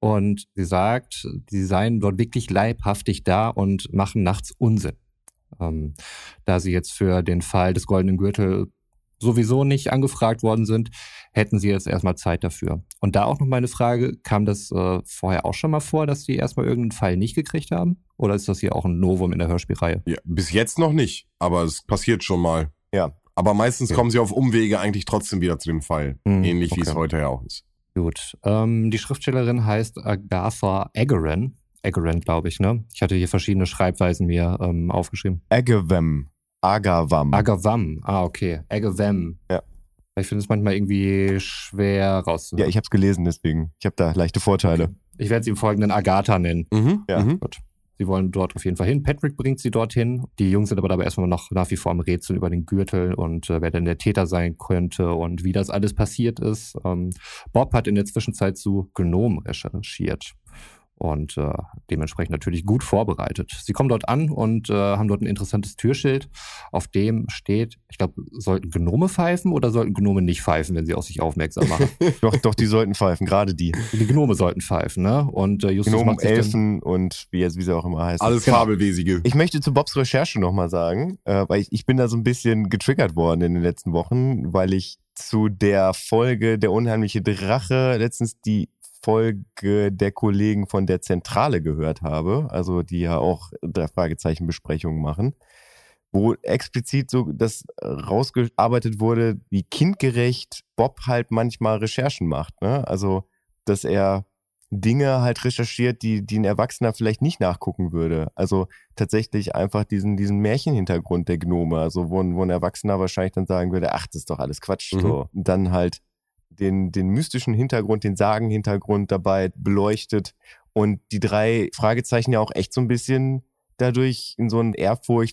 Und sie sagt, sie seien dort wirklich leibhaftig da und machen nachts Unsinn. Ähm, da sie jetzt für den Fall des goldenen Gürtel sowieso nicht angefragt worden sind, hätten sie jetzt erstmal Zeit dafür. Und da auch noch meine Frage, kam das äh, vorher auch schon mal vor, dass die erstmal irgendeinen Fall nicht gekriegt haben? Oder ist das hier auch ein Novum in der Hörspielreihe? Ja, bis jetzt noch nicht, aber es passiert schon mal. Ja. Aber meistens Ja. kommen sie auf Umwege eigentlich trotzdem wieder zu dem Fall. Hm, Ähnlich wie es okay. heute ja auch ist. Gut. Ähm, die Schriftstellerin heißt Agatha Agaran. Agaran, glaube ich, ne? Ich hatte hier verschiedene Schreibweisen mir ähm, aufgeschrieben. Agawam. Agawam. Agavam. Ah, okay. Agawam. Ja. Ich finde es manchmal irgendwie schwer rauszuhören. ja, ich habe es gelesen, deswegen. Ich habe da leichte Vorteile. ich werde sie im Folgenden Agatha nennen. Mhm. Ja. Mhm. Gut. Sie wollen dort auf jeden Fall hin. Patrick bringt sie dorthin. Die Jungs sind aber dabei erstmal noch nach wie vor am Rätsel über den Gürtel und äh, wer denn der Täter sein könnte und wie das alles passiert ist. Ähm, Bob hat in der Zwischenzeit zu Gnome recherchiert. Und äh, dementsprechend natürlich gut vorbereitet. Sie kommen dort an und äh, haben dort ein interessantes Türschild, auf dem steht, ich glaube, sollten Gnome pfeifen oder sollten Gnome nicht pfeifen, wenn sie auf sich aufmerksam machen? doch, doch, die sollten pfeifen, gerade die. Die Gnome sollten pfeifen, ne? Und äh, Justus Gnomen, Elfen und wie, jetzt, wie sie auch immer heißen. Alles Genau. Fabelwesige. Ich möchte zu Bobs Recherche nochmal sagen, äh, weil ich, ich bin da so ein bisschen getriggert worden in den letzten Wochen, weil ich zu der Folge Der unheimliche Drache letztens die Folge der Kollegen von der Zentrale gehört habe, also die ja auch drei Fragezeichen Besprechungen machen, wo explizit so das rausgearbeitet wurde, wie kindgerecht Bob halt manchmal Recherchen macht. Ne? Also, dass er Dinge halt recherchiert, die, die ein Erwachsener vielleicht nicht nachgucken würde. Also tatsächlich einfach diesen, diesen Märchenhintergrund der Gnome, also wo, ein- wo ein Erwachsener wahrscheinlich dann sagen würde, ach, das ist doch alles Quatsch. Mhm. So. Und dann halt den, den mystischen Hintergrund, den Sagenhintergrund dabei beleuchtet und die drei Fragezeichen ja auch echt so ein bisschen dadurch in so einen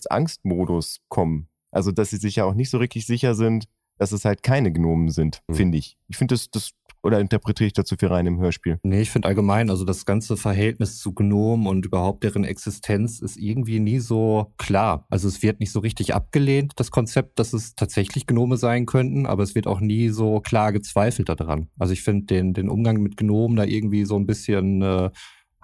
Ehrfurchts-Angst-Modus kommen. Also, dass sie sich ja auch nicht so richtig sicher sind, dass es halt keine Gnomen sind, Mhm. finde ich. Ich finde das, das, oder interpretiere ich dazu viel rein im Hörspiel? Nee, ich finde allgemein, also das ganze Verhältnis zu Gnomen und überhaupt deren Existenz ist irgendwie nie so klar. Also es wird nicht so richtig abgelehnt, das Konzept, dass es tatsächlich Gnome sein könnten, aber es wird auch nie so klar gezweifelt daran. Also ich finde den, den Umgang mit Gnomen da irgendwie so ein bisschen äh,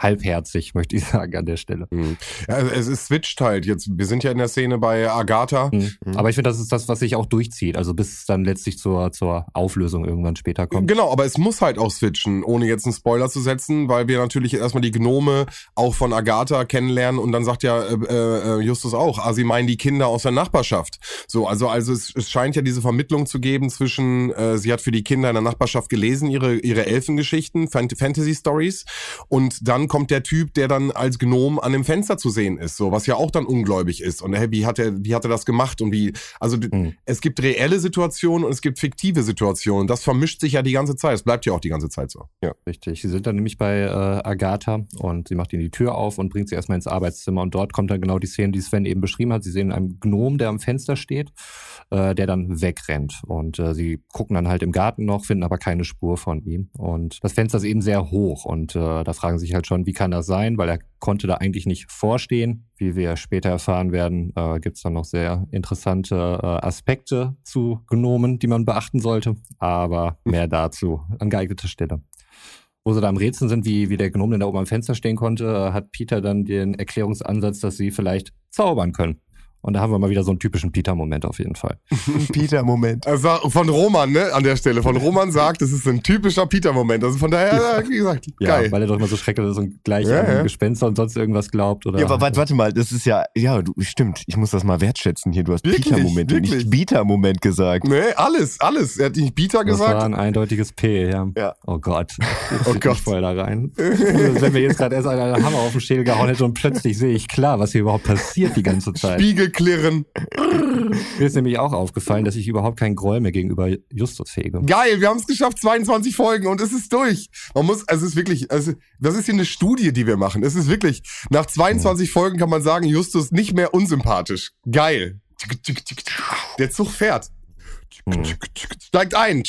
halbherzig, möchte ich sagen, an der Stelle. Mhm. Ja, es, es switcht halt jetzt. Wir sind ja in der Szene bei Agatha. Mhm. Mhm. Aber ich finde, das ist das, was sich auch durchzieht, also bis es dann letztlich zur, zur Auflösung irgendwann später kommt. Genau, aber es muss halt auch switchen, ohne jetzt einen Spoiler zu setzen, weil wir natürlich erstmal die Gnome auch von Agatha kennenlernen und dann sagt ja äh, äh, Justus auch, ah, sie meinen die Kinder aus der Nachbarschaft. So, also also es, es scheint ja diese Vermittlung zu geben zwischen, äh, sie hat für die Kinder in der Nachbarschaft gelesen, ihre ihre Elfengeschichten, Fant Fantasy Stories und dann kommt der Typ, der dann als Gnom an dem Fenster zu sehen ist, so was ja auch dann ungläubig ist und hey, wie hat er wie hat er das gemacht und wie also Mhm. es gibt reelle Situationen und es gibt fiktive Situationen. Das vermischt sich ja die ganze Zeit. Es bleibt ja auch die ganze Zeit so. Richtig. Sie sind dann nämlich bei äh, Agatha und sie macht ihnen die Tür auf und bringt sie erstmal ins Arbeitszimmer und dort kommt dann genau die Szene, die Sven eben beschrieben hat. Sie sehen einen Gnom, der am Fenster steht, äh, der dann wegrennt und äh, sie gucken dann halt im Garten noch, finden aber keine Spur von ihm und das Fenster ist eben sehr hoch und äh, da fragen sie sich halt schon, wie kann das sein, weil er konnte da eigentlich nicht vorstehen. Wie wir später erfahren werden, äh, gibt es dann noch sehr interessante äh, Aspekte zu Gnomen, die man beachten sollte, aber mehr dazu an geeigneter Stelle wo sie da am Rätseln sind, wie, wie der Gnome denn da oben am Fenster stehen konnte, äh, hat Peter dann den Erklärungsansatz, dass sie vielleicht zaubern können. Und da haben wir mal wieder so einen typischen Peter-Moment auf jeden Fall. Peter-Moment. Also von Roman, ne, an der Stelle. Von Roman sagt, es ist ein typischer Peter-Moment. Also von daher, ja, wie gesagt, Ja, geil. weil er doch immer so schrecklich ist und gleich Ja, an ja. Gespenster und sonst irgendwas glaubt. Oder Ja, aber warte, warte mal, das ist ja, ja, du, stimmt, ich muss das mal wertschätzen hier. Du hast Peter-Moment und wirklich. nicht Bieter-Moment gesagt. Nee, alles, alles. Er hat nicht Peter das war gesagt. ein eindeutiges P, ja. Ja. Oh Gott. Jetzt Oh Gott. voll da rein. Wenn mir jetzt gerade erst einen Hammer auf den Schädel gehauen hätte und plötzlich sehe ich klar, was hier überhaupt passiert die ganze Zeit. Spiegelklirren. Mir ist nämlich auch aufgefallen, dass ich überhaupt keinen Groll mehr gegenüber Justus hege. Geil, wir haben es geschafft, 22 Folgen und es ist durch. Man muss, also es ist wirklich, also das ist hier eine Studie, die wir machen. Es ist wirklich, nach 22 Folgen kann man sagen, Justus nicht mehr unsympathisch. Geil. Der Zug fährt. Hm. Steigt ein.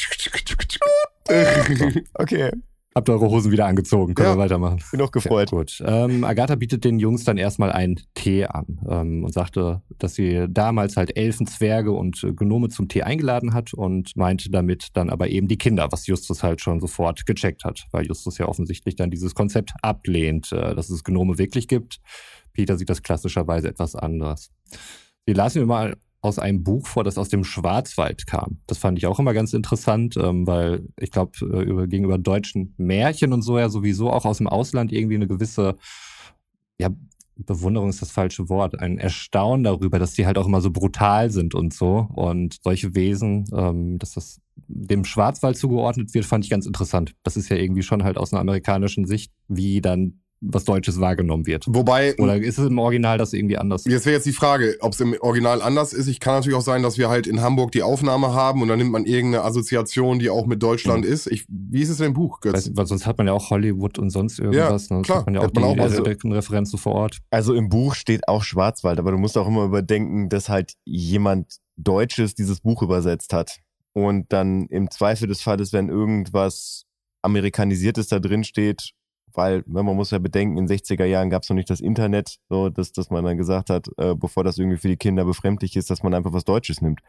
Okay, Habt eure Hosen wieder angezogen, können Ja. wir weitermachen. bin auch gefreut. Ja, gut. Ähm, Agatha bietet den Jungs dann erstmal einen Tee an ähm, und sagte, dass sie damals halt Elfen, Zwerge und äh, Gnome zum Tee eingeladen hat und meinte damit dann aber eben die Kinder, was Justus halt schon sofort gecheckt hat, weil Justus ja offensichtlich dann dieses Konzept ablehnt, äh, dass es Gnome wirklich gibt. Peter sieht das klassischerweise etwas anders. Sie las mir mal aus einem Buch vor, das aus dem Schwarzwald kam. Das fand ich auch immer ganz interessant, ähm, weil ich glaube, äh, über, gegenüber deutschen Märchen und so ja sowieso auch aus dem Ausland irgendwie eine gewisse, ja, Bewunderung ist das falsche Wort, ein Erstaunen darüber, dass die halt auch immer so brutal sind und so. Und solche Wesen, ähm, dass das dem Schwarzwald zugeordnet wird, fand ich ganz interessant. Das ist ja irgendwie schon halt aus einer amerikanischen Sicht, wie dann was Deutsches wahrgenommen wird. Wobei, Oder ist es im Original das irgendwie anders? Jetzt wäre jetzt die Frage, ob es im Original anders ist. Ich kann natürlich auch sein, dass wir halt in Hamburg die Aufnahme haben und dann nimmt man irgendeine Assoziation, die auch mit Deutschland ist. Ich, wie ist es denn im Buch, Götz? Weiß, weil sonst hat man ja auch Hollywood und sonst irgendwas. ne? Sonst klar, hat man ja auch hat man die auch mal so. direkten Referenzen vor Ort. Also im Buch steht auch Schwarzwald, aber du musst auch immer überdenken, dass halt jemand Deutsches dieses Buch übersetzt hat. Und dann im Zweifel des Falles, wenn irgendwas Amerikanisiertes da drin steht, weil wenn man muss ja bedenken, in den 60er Jahren gab es noch nicht das Internet, so dass, dass man dann gesagt hat, äh, bevor das irgendwie für die Kinder befremdlich ist, dass man einfach was Deutsches nimmt.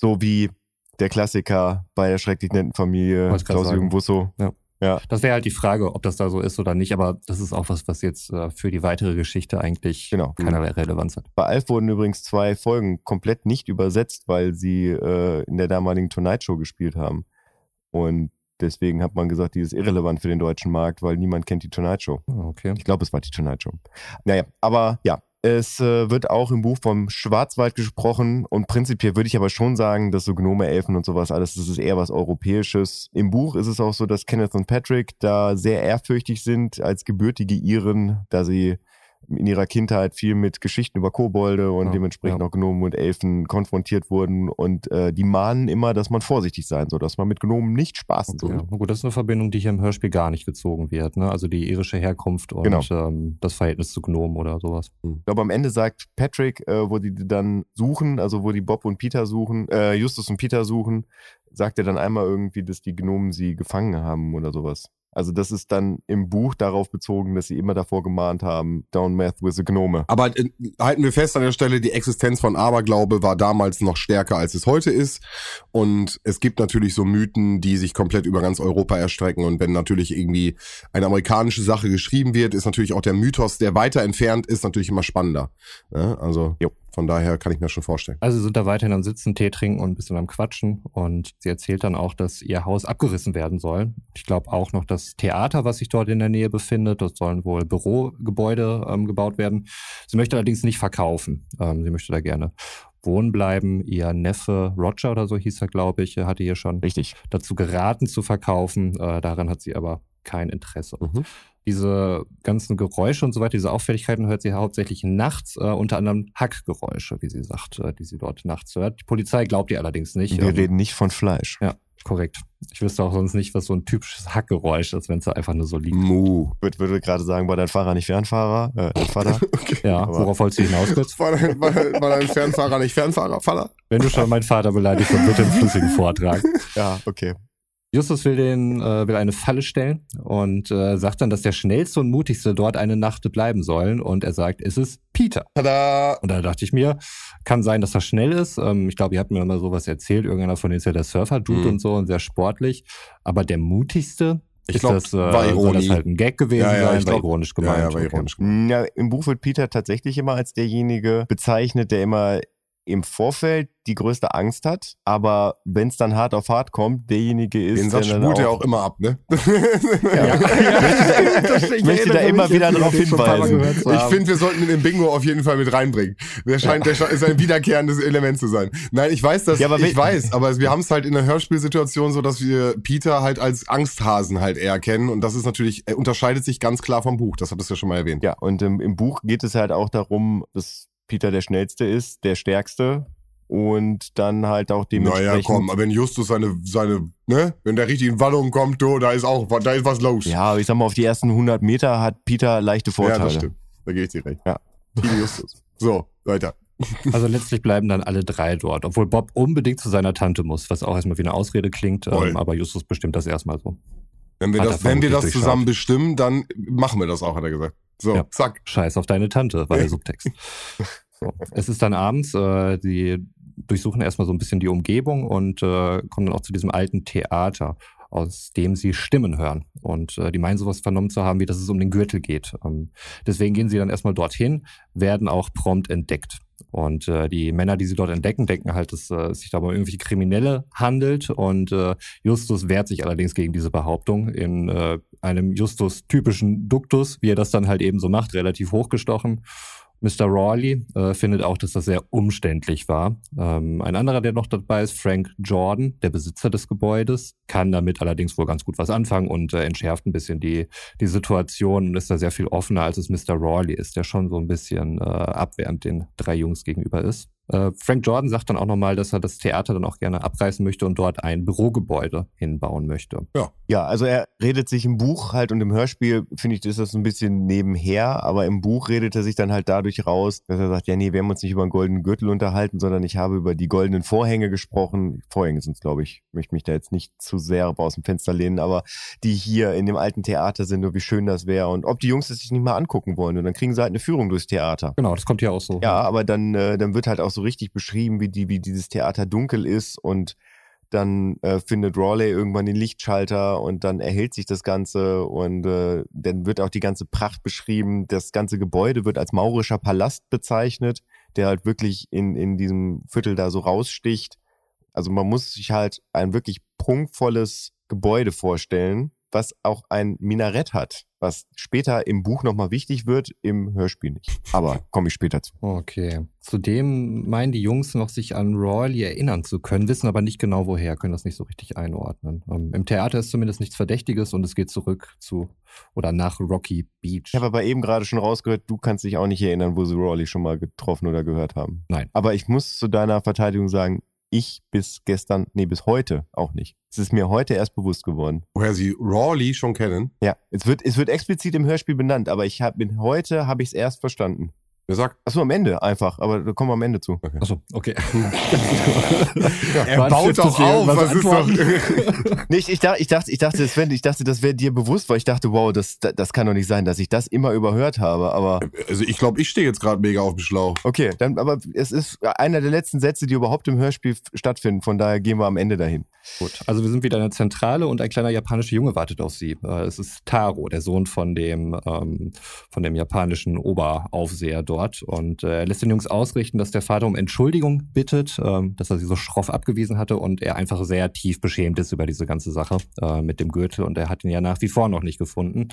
So wie der Klassiker bei der schrecklich netten Familie, Klaus-Jürgen Busso. Ja. Ja. Das wäre halt die Frage, ob das da so ist oder nicht, aber das ist auch was, was jetzt äh, für die weitere Geschichte eigentlich genau. keinerlei Relevanz hat. Bei Alf wurden übrigens zwei Folgen komplett nicht übersetzt, weil sie äh, in der damaligen Tonight Show gespielt haben. Und deswegen hat man gesagt, die ist irrelevant für den deutschen Markt, weil niemand kennt die Tonight Show. Ah, okay. Ich glaube, es war die Tonight Show. Naja, aber ja, es äh, wird auch im Buch vom Schwarzwald gesprochen und prinzipiell würde ich aber schon sagen, dass so Gnome, Elfen und sowas alles, das ist eher was Europäisches. Im Buch ist es auch so, dass Kenneth und Patrick da sehr ehrfürchtig sind als gebürtige Iren, da sie in ihrer Kindheit viel mit Geschichten über Kobolde und ja, dementsprechend ja. auch Gnomen und Elfen konfrontiert wurden und äh, die mahnen immer, dass man vorsichtig sein soll, dass man mit Gnomen nicht spaßen soll. Ja, gut, das ist eine Verbindung, die hier im Hörspiel gar nicht gezogen wird, ne? Also die irische Herkunft und genau. ähm, das Verhältnis zu Gnomen oder sowas. Hm. Ich glaube, am Ende sagt Patrick, äh, wo die dann suchen, also wo die Bob und Peter suchen, äh, Justus und Peter suchen, sagt er dann einmal irgendwie, dass die Gnomen sie gefangen haben oder sowas. Also das ist dann im Buch darauf bezogen, dass sie immer davor gemahnt haben, don't mess with the Gnome. Aber äh, halten wir fest an der Stelle, die Existenz von Aberglaube war damals noch stärker, als es heute ist. Und es gibt natürlich so Mythen, die sich komplett über ganz Europa erstrecken. Und wenn natürlich irgendwie eine amerikanische Sache geschrieben wird, ist natürlich auch der Mythos, der weiter entfernt ist, natürlich immer spannender. Ja, also jo. Von daher kann ich mir schon vorstellen. Also sie sind da weiterhin am Sitzen, Tee trinken und ein bisschen am Quatschen. Und sie erzählt dann auch, dass ihr Haus abgerissen werden soll. Ich glaube auch noch das Theater, was sich dort in der Nähe befindet. Dort sollen wohl Bürogebäude ähm, gebaut werden. Sie möchte allerdings nicht verkaufen. Ähm, sie möchte da gerne wohnen bleiben. Ihr Neffe Roger oder so hieß er, glaube ich, hatte hier schon Richtig. dazu geraten zu verkaufen. Äh, daran hat sie aber kein Interesse. Mhm diese ganzen Geräusche und so weiter, diese Auffälligkeiten hört sie hauptsächlich nachts, äh, unter anderem Hackgeräusche, wie sie sagt, äh, die sie dort nachts hört. Die Polizei glaubt ihr allerdings nicht. Wir ähm, reden nicht von Fleisch. Ja, korrekt. Ich wüsste auch sonst nicht, was so ein typisches Hackgeräusch ist, wenn es da einfach nur so liegt. Mu. Ich würde gerade sagen, war dein Fahrer nicht Fernfahrer? Äh, dein Vater? okay. Ja, Aber worauf wolltest du hinaus kurz? War dein, war, war dein Fernfahrer nicht Fernfahrer, Vater? Wenn du schon meinen Vater beleidigst, dann bitte im flüssigen Vortrag. Ja, okay. Justus will den äh, will eine Falle stellen und äh, sagt dann, dass der schnellste und mutigste dort eine Nacht bleiben sollen und er sagt, es ist Peter. Tada! Und da dachte ich mir, kann sein, dass er schnell ist. Ähm, ich glaube, ihr habt mir mal sowas erzählt, irgendeiner von denen ist ja der Surfer-Dude mhm. und so und sehr sportlich. Aber der mutigste, ich glaube, das, äh, war Soll das halt ein Gag gewesen ja, ja, sein, glaub, war ironisch gemeint. Ja, ja, war ironisch gemeint. Ja, Im Buch wird Peter tatsächlich immer als derjenige bezeichnet, der immer im Vorfeld die größte Angst hat, aber wenn es dann hart auf hart kommt, derjenige ist. Den Satz spult er auch immer ab, ne? Ja. ja. ich möchte da immer wieder darauf hinweisen. Ich finde, wir sollten den Bingo auf jeden Fall mit reinbringen. Der scheint, ja. der ist ein wiederkehrendes Element zu sein. Nein, ich weiß das, ja, aber ich weiß, aber wir haben es halt in der Hörspielsituation so, dass wir Peter halt als Angsthasen halt eher kennen und das ist natürlich, er unterscheidet sich ganz klar vom Buch. Das hattest du ja schon mal erwähnt. Ja, und im, im Buch geht es halt auch darum, dass Peter der Schnellste ist, der Stärkste und dann halt auch dementsprechend. Naja, komm, wenn Justus seine, seine, ne, wenn der richtig in Wallung kommt, du, da ist auch, da ist was los. Ja, ich sag mal, auf die ersten 100 Meter hat Peter leichte Vorteile. Ja, das stimmt. Da gehe ich dir recht. Ja. Team Justus. So, weiter. Also letztlich bleiben dann alle drei dort, obwohl Bob unbedingt zu seiner Tante muss, was auch erstmal wie eine Ausrede klingt, ähm, aber Justus bestimmt das erstmal so. Wenn wir das, wenn wir das zusammen bestimmen, dann machen wir das auch, hat er gesagt. So, ja. zack. Scheiß auf deine Tante, war der Subtext. so. Es ist dann abends, äh, die durchsuchen erstmal so ein bisschen die Umgebung und äh, kommen dann auch zu diesem alten Theater, aus dem sie Stimmen hören. Und äh, die meinen sowas vernommen zu haben, wie dass es um den Gürtel geht. Ähm, deswegen gehen sie dann erstmal dorthin, werden auch prompt entdeckt. Und äh, die Männer, die sie dort entdecken, denken halt, dass äh, es sich dabei um irgendwelche Kriminelle handelt. Und äh, Justus wehrt sich allerdings gegen diese Behauptung in äh, einem Justus-typischen Duktus, wie er das dann halt eben so macht, relativ hochgestochen. Mr. Rawley äh, findet auch, dass das sehr umständlich war. Ähm, ein anderer, der noch dabei ist, Frank Jordan, der Besitzer des Gebäudes, kann damit allerdings wohl ganz gut was anfangen und äh, entschärft ein bisschen die, die Situation und ist da sehr viel offener, als es Mr. Rawley ist, der schon so ein bisschen äh, abwehrend den drei Jungs gegenüber ist. Äh, Frank Jordan sagt dann auch nochmal, dass er das Theater dann auch gerne abreißen möchte und dort ein Bürogebäude hinbauen möchte. Ja. Ja, also er redet sich im Buch halt und im Hörspiel, finde ich, ist das ein bisschen nebenher, aber im Buch redet er sich dann halt dadurch raus, dass er sagt, ja, nee, wir haben uns nicht über einen goldenen Gürtel unterhalten, sondern ich habe über die goldenen Vorhänge gesprochen. Vorhänge sind es, glaube ich, ich möchte mich da jetzt nicht zu sehr aus dem Fenster lehnen, aber die hier in dem alten Theater sind und wie schön das wäre und ob die Jungs es sich nicht mal angucken wollen und dann kriegen sie halt eine Führung durchs Theater. Genau, das kommt ja auch so. Ja, aber dann, äh, dann wird halt auch so richtig beschrieben, wie, die, wie dieses Theater dunkel ist und dann äh, findet Rawley irgendwann den Lichtschalter und dann erhält sich das Ganze und äh, dann wird auch die ganze Pracht beschrieben. Das ganze Gebäude wird als maurischer Palast bezeichnet, der halt wirklich in, in diesem Viertel da so raussticht. Also man muss sich halt ein wirklich prunkvolles Gebäude vorstellen, was auch ein Minarett hat, was später im Buch nochmal wichtig wird, im Hörspiel nicht. Aber komme ich später zu. Okay. Zudem meinen die Jungs noch, sich an Rawley erinnern zu können, wissen aber nicht genau woher, können das nicht so richtig einordnen. Ähm, Im Theater ist zumindest nichts Verdächtiges und es geht zurück zu oder nach Rocky Beach. Ich habe aber eben gerade schon rausgehört, du kannst dich auch nicht erinnern, wo sie Rawley schon mal getroffen oder gehört haben. Nein. Aber ich muss zu deiner Verteidigung sagen, ich bis gestern, nee, bis heute auch nicht. Es ist mir heute erst bewusst geworden. Woher sie Rawley schon kennen? Ja, es wird, es wird explizit im Hörspiel benannt, aber ich habe heute habe ich es erst verstanden. Wer sagt? Achso, am Ende einfach, aber da kommen wir am Ende zu. Okay. Achso, okay. Ja, er baut doch auf. Was ist doch Nee, ich, ich, dachte, ich dachte, ich dachte, Sven, ich dachte, das wäre dir bewusst, weil ich dachte, wow, das, das kann doch nicht sein, dass ich das immer überhört habe, aber also ich glaube, ich stehe jetzt gerade mega auf dem Schlauch. okay, dann, aber es ist einer der letzten Sätze, die überhaupt im Hörspiel stattfinden, von daher gehen wir am Ende dahin. Gut, also wir sind wieder in der Zentrale und ein kleiner japanischer Junge wartet auf sie. Äh, Es ist Taro, der Sohn von dem, ähm, von dem japanischen Oberaufseher dort. Und äh, er lässt den Jungs ausrichten, dass der Vater um Entschuldigung bittet, ähm, dass er sie so schroff abgewiesen hatte und er einfach sehr tief beschämt ist über diese ganze Sache äh, mit dem Gürtel. Und er hat ihn ja nach wie vor noch nicht gefunden.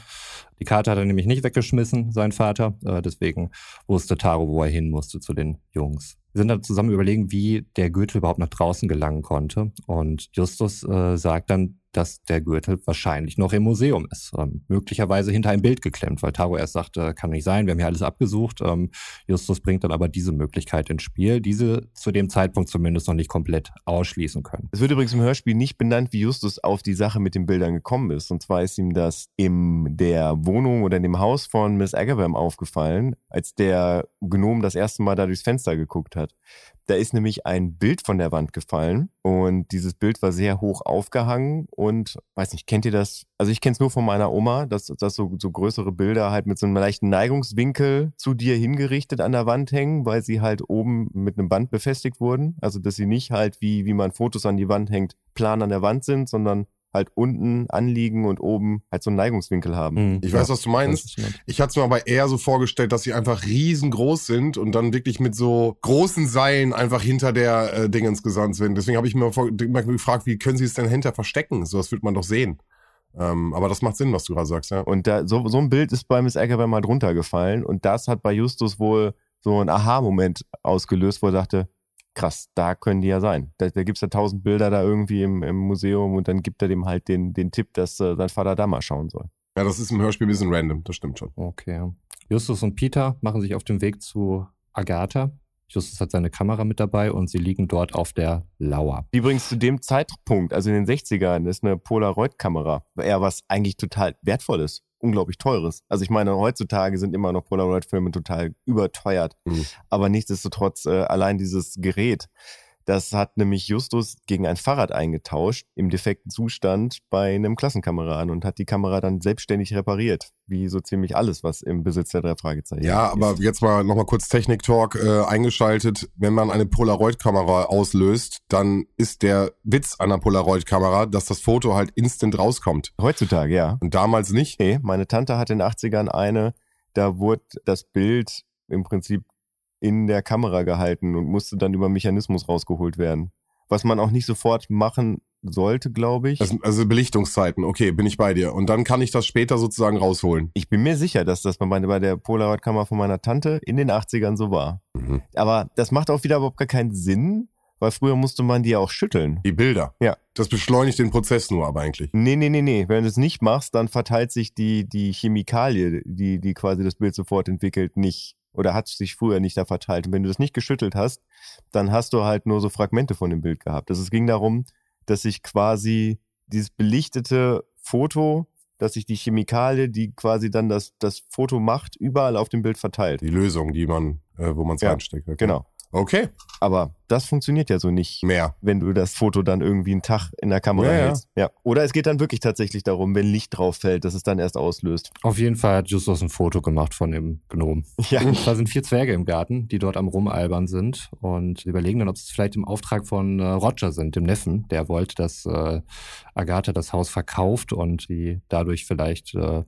Die Karte hat er nämlich nicht weggeschmissen, sein Vater. Äh, deswegen wusste Taro, wo er hin musste zu den Jungs. Wir sind dann zusammen überlegen, wie der Gürtel überhaupt nach draußen gelangen konnte. Und Justus äh, sagt dann, dass der Gürtel wahrscheinlich noch im Museum ist. Ähm, möglicherweise hinter ein Bild geklemmt, weil Taro erst sagt, äh, kann nicht sein, wir haben hier alles abgesucht. Ähm, Justus bringt dann aber diese Möglichkeit ins Spiel, diese zu dem Zeitpunkt zumindest noch nicht komplett ausschließen können. Es wird übrigens im Hörspiel nicht benannt, wie Justus auf die Sache mit den Bildern gekommen ist. Und zwar ist ihm das in der Wohnung oder in dem Haus von Miss Agawam aufgefallen, als der Gnom das erste Mal da durchs Fenster geguckt hat. Da ist nämlich ein Bild von der Wand gefallen und dieses Bild war sehr hoch aufgehangen und weiß nicht, kennt ihr das? Also ich kenne es nur von meiner Oma, dass, dass so, so größere Bilder halt mit so einem leichten Neigungswinkel zu dir hingerichtet an der Wand hängen, weil sie halt oben mit einem Band befestigt wurden. Also dass sie nicht halt wie, wie man Fotos an die Wand hängt, plan an der Wand sind, sondern halt unten anliegen und oben halt so einen Neigungswinkel haben. Ich weiß, was du meinst. Ich hatte es mir aber eher so vorgestellt, dass sie einfach riesengroß sind und dann wirklich mit so großen Seilen einfach hinter der äh, Dingens gesandt sind. Deswegen habe ich mir vor, gefragt, wie können sie es denn hinter verstecken? So was wird man doch sehen. Ähm, aber das macht Sinn, was du gerade sagst, ja. Und da, so, so ein Bild ist bei Miss Ackerman mal drunter gefallen und das hat bei Justus wohl so einen Aha-Moment ausgelöst, wo er sagte, krass, da können die ja sein. Da, da gibt's ja tausend Bilder da irgendwie im, im Museum und dann gibt er dem halt den, den Tipp, dass äh, sein Vater da mal schauen soll. Ja, das ist im Hörspiel ein bisschen random, das stimmt schon. Okay. Justus und Peter machen sich auf den Weg zu Agatha. Justus hat seine Kamera mit dabei und sie liegen dort auf der Lauer. Die übrigens zu dem Zeitpunkt, also in den 60ern, ist eine Polaroid-Kamera. Eher was eigentlich total wertvolles, unglaublich teures. Also ich meine, heutzutage sind immer noch Polaroid-Filme total überteuert. Mhm. Aber nichtsdestotrotz, äh, allein dieses Gerät, das hat nämlich Justus gegen ein Fahrrad eingetauscht, im defekten Zustand bei einem Klassenkameraden und hat die Kamera dann selbstständig repariert. Wie so ziemlich alles, was im Besitz der drei Fragezeichen Ja, aber ist. jetzt mal nochmal kurz Technik-Talk äh, eingeschaltet. Wenn man eine Polaroid-Kamera auslöst, dann ist der Witz einer Polaroid-Kamera, dass das Foto halt instant rauskommt. Heutzutage, ja. Und damals nicht. Nee, meine Tante hatte in den 80ern eine, da wurde das Bild im Prinzip in der Kamera gehalten und musste dann über Mechanismus rausgeholt werden. Was man auch nicht sofort machen sollte, glaube ich. Das, also Belichtungszeiten, okay, bin ich bei dir. Und dann kann ich das später sozusagen rausholen. Ich bin mir sicher, dass das bei, bei der Polaroid-Kamera von meiner Tante in den 80ern so war. Mhm. Aber das macht auch wieder überhaupt gar keinen Sinn, weil früher musste man die ja auch schütteln. Die Bilder. Ja. Das beschleunigt den Prozess nur aber eigentlich. Nee, nee, nee, nee. Wenn du es nicht machst, dann verteilt sich die, die Chemikalie, die, die quasi das Bild sofort entwickelt, nicht oder hat sich früher nicht da verteilt. Und wenn du das nicht geschüttelt hast, dann hast du halt nur so Fragmente von dem Bild gehabt. Also es ging darum, dass sich quasi dieses belichtete Foto, dass sich die Chemikalie, die quasi dann das, das Foto macht, überall auf dem Bild verteilt. Die Lösung, die man, äh, wo man es Ja, reinsteckt. Okay. Genau. Okay, Aber das funktioniert ja so nicht. mehr. wenn du das Foto dann irgendwie einen Tag in der Kamera Ja, ja. hältst. Ja. Oder es geht dann wirklich tatsächlich darum, wenn Licht drauf fällt, dass es dann erst auslöst. Auf jeden Fall hat Justus ein Foto gemacht von dem Gnom. Ja. Da sind vier Zwerge im Garten, die dort am Rumalbern sind und überlegen dann, ob es vielleicht im Auftrag von äh, Roger sind, dem Neffen. Der wollte, dass äh, Agatha das Haus verkauft und sie dadurch vielleicht äh,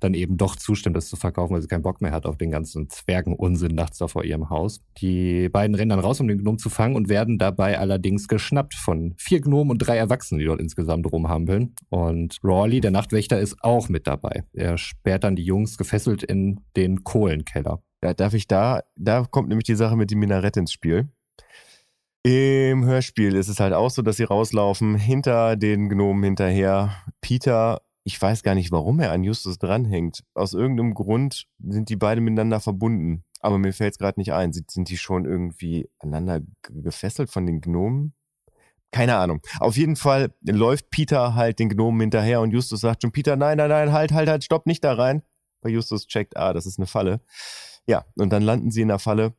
dann eben doch zustimmt, es zu verkaufen, weil sie keinen Bock mehr hat auf den ganzen Zwergenunsinn nachts da vor ihrem Haus. Die beiden rennen dann raus, um den Gnom zu fangen und werden dabei allerdings geschnappt von vier Gnomen und drei Erwachsenen, die dort insgesamt rumhampeln. Und Rawley, der Nachtwächter, ist auch mit dabei. Er sperrt dann die Jungs gefesselt in den Kohlenkeller. Da darf ich da, da kommt nämlich die Sache mit dem Minarett ins Spiel. Im Hörspiel ist es halt auch so, dass sie rauslaufen, hinter den Gnomen hinterher. Peter, ich weiß gar nicht, warum er an Justus dranhängt. Aus irgendeinem Grund sind die beide miteinander verbunden. Aber mir fällt es gerade nicht ein. Sind, die schon irgendwie aneinander gefesselt von den Gnomen? Keine Ahnung. Auf jeden Fall läuft Peter halt den Gnomen hinterher und Justus sagt schon, Peter, nein, nein, nein, halt, halt, halt, stopp, nicht da rein. Weil Justus checkt, ah, das ist eine Falle. Ja, und dann landen sie in der Falle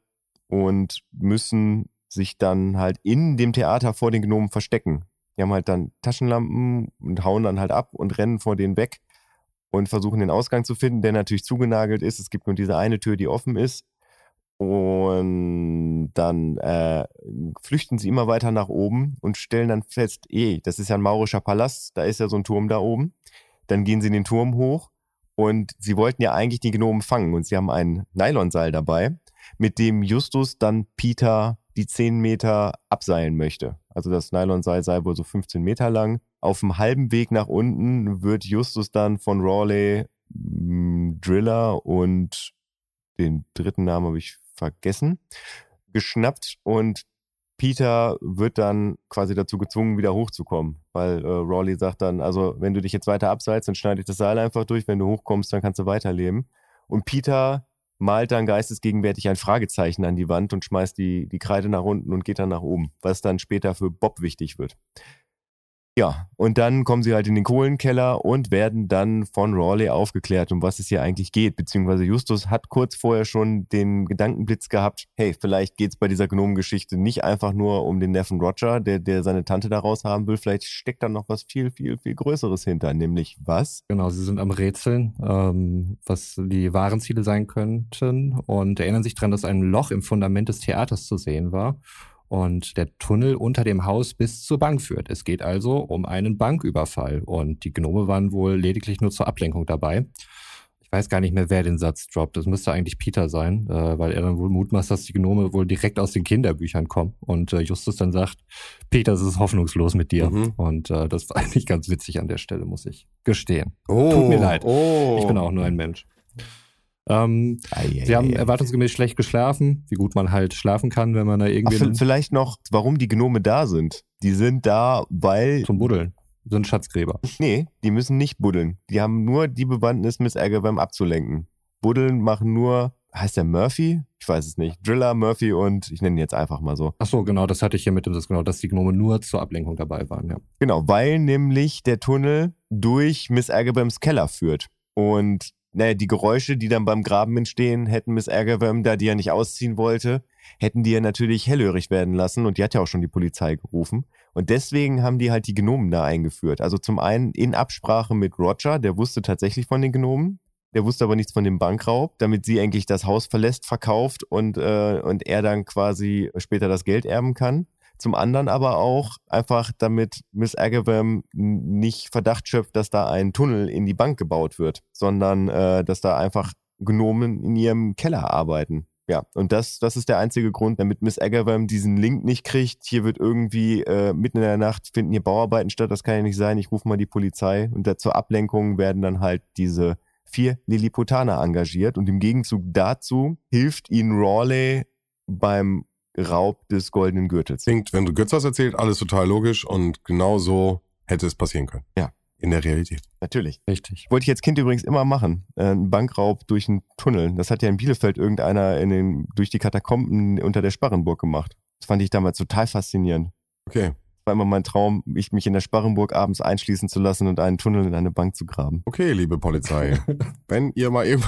und müssen sich dann halt in dem Theater vor den Gnomen verstecken. Die haben halt dann Taschenlampen und hauen dann halt ab und rennen vor denen weg und versuchen den Ausgang zu finden, der natürlich zugenagelt ist. Es gibt nur diese eine Tür, die offen ist. Und dann äh, flüchten sie immer weiter nach oben und stellen dann fest, eh, das ist ja ein maurischer Palast, da ist ja so ein Turm da oben. Dann gehen sie in den Turm hoch und sie wollten ja eigentlich die Gnomen fangen und sie haben ein Nylonseil dabei, mit dem Justus dann Peter die 10 Meter abseilen möchte. Also das Nylonseil sei wohl so 15 Meter lang. Auf dem halben Weg nach unten wird Justus dann von Rawley, mh, Driller und den dritten Namen habe ich vergessen, geschnappt und Peter wird dann quasi dazu gezwungen, wieder hochzukommen, weil äh, Rawley sagt dann, also wenn du dich jetzt weiter abseilst, dann schneide ich das Seil einfach durch, wenn du hochkommst, dann kannst du weiterleben. Und Peter malt dann geistesgegenwärtig ein Fragezeichen an die Wand und schmeißt die, die Kreide nach unten und geht dann nach oben, was dann später für Bob wichtig wird. Ja, und dann kommen sie halt in den Kohlenkeller und werden dann von Rawley aufgeklärt, um was es hier eigentlich geht. Beziehungsweise Justus hat kurz vorher schon den Gedankenblitz gehabt, hey, vielleicht geht's bei dieser Gnomengeschichte nicht einfach nur um den Neffen Roger, der, der seine Tante da raus haben will. Vielleicht steckt da noch was viel, viel, viel Größeres hinter. Nämlich was? Genau, sie sind am Rätseln, ähm, was die wahren Ziele sein könnten und erinnern sich daran, dass ein Loch im Fundament des Theaters zu sehen war und der Tunnel unter dem Haus bis zur Bank führt. Es geht also um einen Banküberfall und die Gnome waren wohl lediglich nur zur Ablenkung dabei. Ich weiß gar nicht mehr, wer den Satz droppt. Das müsste eigentlich Peter sein, äh, weil er dann wohl mutmaßt, dass die Gnome wohl direkt aus den Kinderbüchern kommen. Und äh, Justus dann sagt, Peter, es ist hoffnungslos mit dir. Mhm. Und äh, das war eigentlich ganz witzig an der Stelle, muss ich gestehen. Oh, Tut mir leid. Oh. Ich bin auch nur ein Mensch. Ähm, sie haben erwartungsgemäß schlecht geschlafen, wie gut man halt schlafen kann, wenn man da Ach, irgendwie v- vielleicht noch, warum die Gnome da sind. Die sind da, weil zum Buddeln sind Schatzgräber. Nee, die müssen nicht buddeln. Die haben nur die Bewandtnis, Miss Agawam abzulenken. Buddeln machen nur, heißt der Murphy? Ich weiß es nicht. Driller, Murphy und ich nenne ihn jetzt einfach mal so. Ach so, genau, das hatte ich hier mit dem, das genau, dass die Gnome nur zur Ablenkung dabei waren, ja. Genau, weil nämlich der Tunnel durch Miss Agawams Keller führt. Und naja, die Geräusche, die dann beim Graben entstehen, hätten Miss Agawam, da die ja nicht ausziehen wollte, hätten die ja natürlich hellhörig werden lassen und die hat ja auch schon die Polizei gerufen. Und deswegen haben die halt die Gnomen da eingeführt. Also zum einen in Absprache mit Roger, der wusste tatsächlich von den Gnomen. Der wusste aber nichts von dem Bankraub, damit sie eigentlich das Haus verlässt, verkauft und, äh, und er dann quasi später das Geld erben kann. Zum anderen aber auch einfach, damit Miss Agawam n- nicht Verdacht schöpft, dass da ein Tunnel in die Bank gebaut wird, sondern äh, dass da einfach Gnomen in ihrem Keller arbeiten. Ja, und das, das ist der einzige Grund, damit Miss Agawam diesen Link nicht kriegt. Hier wird irgendwie äh, mitten in der Nacht finden hier Bauarbeiten statt, das kann ja nicht sein, ich rufe mal die Polizei. Und da, zur Ablenkung werden dann halt diese vier Lilliputaner engagiert und im Gegenzug dazu hilft ihnen Rawley beim Raub des goldenen Gürtels. Klingt, wenn du Götz hast erzählt, alles total logisch und genau so hätte es passieren können. In der Realität. Natürlich. Richtig. Wollte ich als Kind übrigens immer machen. Äh, Ein Bankraub durch einen Tunnel. Das hat ja in Bielefeld irgendeiner in den, durch die Katakomben unter der Sparrenburg gemacht. Das fand ich damals total faszinierend. Okay. War immer mein Traum, mich, mich in der Sparrenburg abends einschließen zu lassen und einen Tunnel in eine Bank zu graben. Okay, liebe Polizei. Wenn ihr mal eben.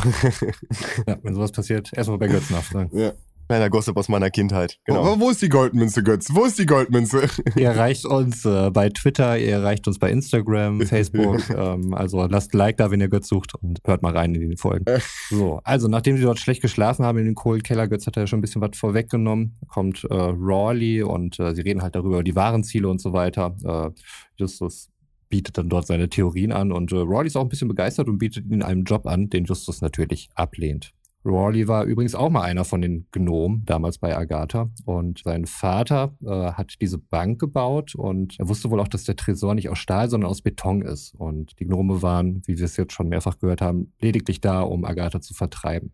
Ja, wenn sowas passiert, erstmal bei Götz nachfragen. ja. Kleiner Gossip aus meiner Kindheit. Genau. wo, wo ist die Goldmünze, Götz? Wo ist die Goldmünze? Ihr erreicht uns äh, bei Twitter, ihr erreicht uns bei Instagram, Facebook. ähm, also lasst ein Like da, wenn ihr Götz sucht und hört mal rein in die Folgen. So, also nachdem sie dort schlecht geschlafen haben in den Kohlenkeller, Götz hat ja schon ein bisschen was vorweggenommen, kommt äh, Rawley und äh, sie reden halt darüber, die wahren Ziele und so weiter. Äh, Justus bietet dann dort seine Theorien an und äh, Rawley ist auch ein bisschen begeistert und bietet ihnen einen Job an, den Justus natürlich ablehnt. Rawley war übrigens auch mal einer von den Gnomen, damals bei Agatha. Und sein Vater äh, hat diese Bank gebaut und er wusste wohl auch, dass der Tresor nicht aus Stahl, sondern aus Beton ist. Und die Gnome waren, wie wir es jetzt schon mehrfach gehört haben, lediglich da, um Agatha zu vertreiben.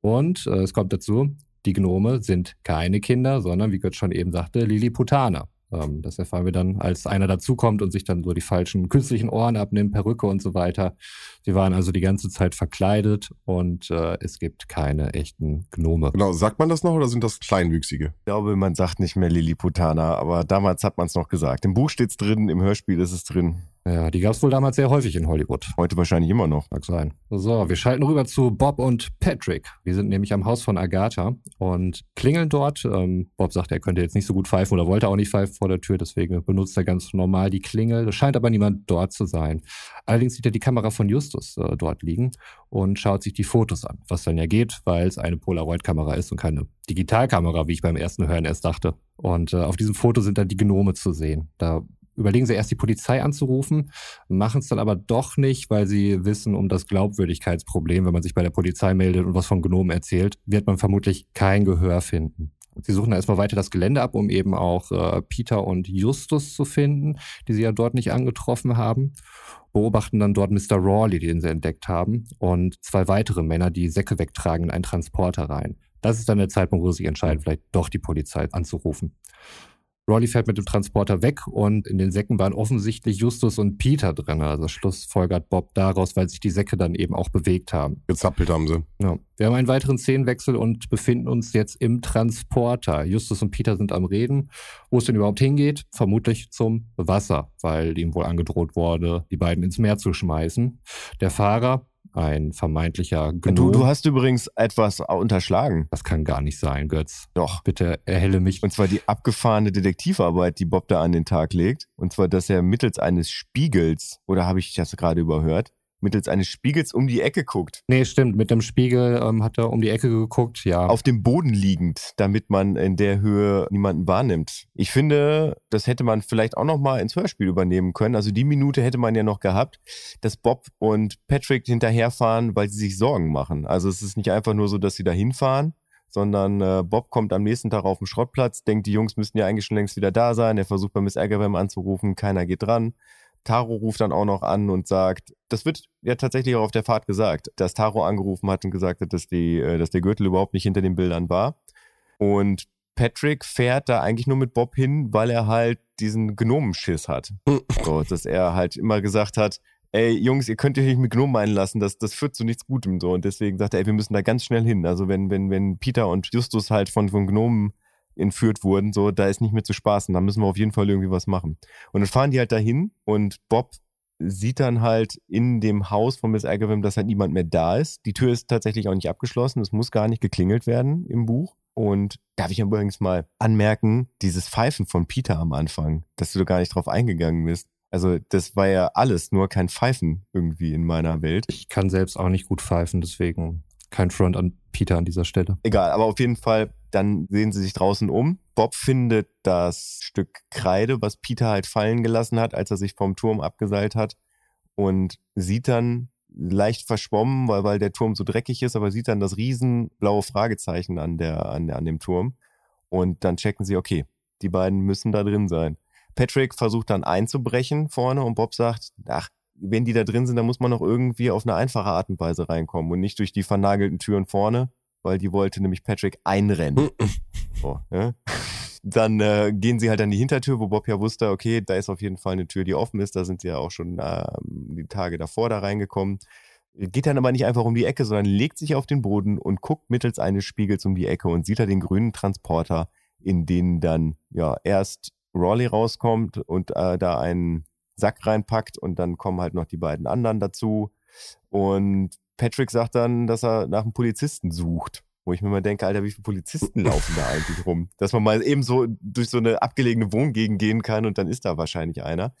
Und äh, es kommt dazu, die Gnome sind keine Kinder, sondern, wie Gott schon eben sagte, Lilliputaner. Ähm, das erfahren wir dann, als einer dazukommt und sich dann so die falschen künstlichen Ohren abnimmt, Perücke und so weiter. Sie waren also die ganze Zeit verkleidet und äh, es gibt keine echten Gnome. Genau, sagt man das noch oder sind das Kleinwüchsige? Ich glaube, man sagt nicht mehr Lilliputaner, aber damals hat man es noch gesagt. Im Buch steht's drin, im Hörspiel ist es drin. Ja, die gab es wohl damals sehr häufig in Hollywood. Heute wahrscheinlich immer noch. Mag sein. So, wir schalten rüber zu Bob und Patrick. Wir sind nämlich am Haus von Agatha und klingeln dort. Ähm, Bob sagt, er könnte jetzt nicht so gut pfeifen oder wollte auch nicht pfeifen vor der Tür, deswegen benutzt er ganz normal die Klingel. Es scheint aber niemand dort zu sein. Allerdings sieht er die Kamera von Justus äh, dort liegen und schaut sich die Fotos an, was dann ja geht, weil es eine Polaroid-Kamera ist und keine Digitalkamera, wie ich beim ersten Hören erst dachte. Und äh, auf diesem Foto sind dann die Gnome zu sehen. Da überlegen sie erst die Polizei anzurufen, machen es dann aber doch nicht, weil sie wissen um das Glaubwürdigkeitsproblem, wenn man sich bei der Polizei meldet und was von Gnomen erzählt, wird man vermutlich kein Gehör finden. Sie suchen da erstmal weiter das Gelände ab, um eben auch äh, Peter und Justus zu finden, die sie ja dort nicht angetroffen haben. Beobachten dann dort Mr. Rawley, den sie entdeckt haben, und zwei weitere Männer, die Säcke wegtragen in einen Transporter rein. Das ist dann der Zeitpunkt, wo sie sich entscheiden, vielleicht doch die Polizei anzurufen. Rawley fährt mit dem Transporter weg und in den Säcken waren offensichtlich Justus und Peter drin. Also schlussfolgert Bob daraus, weil sich die Säcke dann eben auch bewegt haben. Gezappelt haben sie. Ja. Wir haben einen weiteren Szenenwechsel und befinden uns jetzt im Transporter. Justus und Peter sind am Reden, wo es denn überhaupt hingeht. Vermutlich zum Wasser, weil ihm wohl angedroht wurde, die beiden ins Meer zu schmeißen. Der Fahrer, ein vermeintlicher Gnom. Du, du hast übrigens etwas unterschlagen. das kann gar nicht sein, Götz. Doch. Bitte erhelle mich. Und zwar die abgefahrene Detektivarbeit, die Bob da an den Tag legt. Und zwar, dass er mittels eines Spiegels, oder habe ich das gerade überhört, mittels eines Spiegels um die Ecke guckt. Nee, stimmt. Mit dem Spiegel ähm, hat er um die Ecke geguckt, ja. Auf dem Boden liegend, damit man in der Höhe niemanden wahrnimmt. Ich finde, das hätte man vielleicht auch noch mal ins Hörspiel übernehmen können. Also die Minute hätte man ja noch gehabt, dass Bob und Patrick hinterherfahren, weil sie sich Sorgen machen. Also es ist nicht einfach nur so, dass sie da hinfahren, sondern äh, Bob kommt am nächsten Tag auf den Schrottplatz, denkt, die Jungs müssten ja eigentlich schon längst wieder da sein. Er versucht bei Miss Agawam anzurufen, keiner geht dran. Taro ruft dann auch noch an und sagt, das wird ja tatsächlich auch auf der Fahrt gesagt, dass Taro angerufen hat und gesagt hat, dass, die, äh, dass der Gürtel überhaupt nicht hinter den Bildern war. Und Patrick fährt da eigentlich nur mit Bob hin, weil er halt diesen Gnomenschiss hat. So, dass er halt immer gesagt hat, ey, Jungs, ihr könnt euch nicht mit Gnomen einlassen, das, das führt zu nichts Gutem so. Und deswegen sagt er, ey, wir müssen da ganz schnell hin. Also wenn, wenn, wenn Peter und Justus halt von, von Gnomen entführt wurden, so, da ist nicht mehr zu spaßen, da müssen wir auf jeden Fall irgendwie was machen. Und dann fahren die halt dahin und Bob sieht dann halt in dem Haus von Miss Agawam, dass halt niemand mehr da ist. Die Tür ist tatsächlich auch nicht abgeschlossen, es muss gar nicht geklingelt werden im Buch. Und darf ich übrigens mal anmerken, dieses Pfeifen von Peter am Anfang, dass du da gar nicht drauf eingegangen bist. Also das war ja alles, nur kein Pfeifen irgendwie in meiner Welt. Ich kann selbst auch nicht gut pfeifen, deswegen kein Front an Peter an dieser Stelle. Egal, aber auf jeden Fall, dann sehen sie sich draußen um. Bob findet das Stück Kreide, was Peter halt fallen gelassen hat, als er sich vom Turm abgeseilt hat. Und sieht dann leicht verschwommen, weil, weil der Turm so dreckig ist, aber sieht dann das riesen blaue Fragezeichen an, der, an, an dem Turm. Und dann checken sie, okay, die beiden müssen da drin sein. Patrick versucht dann einzubrechen vorne und Bob sagt, ach, wenn die da drin sind, dann muss man noch irgendwie auf eine einfache Art und Weise reinkommen und nicht durch die vernagelten Türen vorne, weil die wollte nämlich Patrick einrennen. So, ja? dann äh, gehen sie halt an die Hintertür, wo Bob ja wusste, okay, da ist auf jeden Fall eine Tür, die offen ist. Da sind sie ja auch schon äh, die Tage davor da reingekommen. Geht dann aber nicht einfach um die Ecke, sondern legt sich auf den Boden und guckt mittels eines Spiegels um die Ecke und sieht da den grünen Transporter, in den dann ja erst Raleigh rauskommt und äh, da einen Sack reinpackt und dann kommen halt noch die beiden anderen dazu. Und Patrick sagt dann, dass er nach einem Polizisten sucht. Wo ich mir mal denke, Alter, wie viele Polizisten laufen da eigentlich rum? Dass man mal eben so durch so eine abgelegene Wohngegend gehen kann und dann ist da wahrscheinlich einer.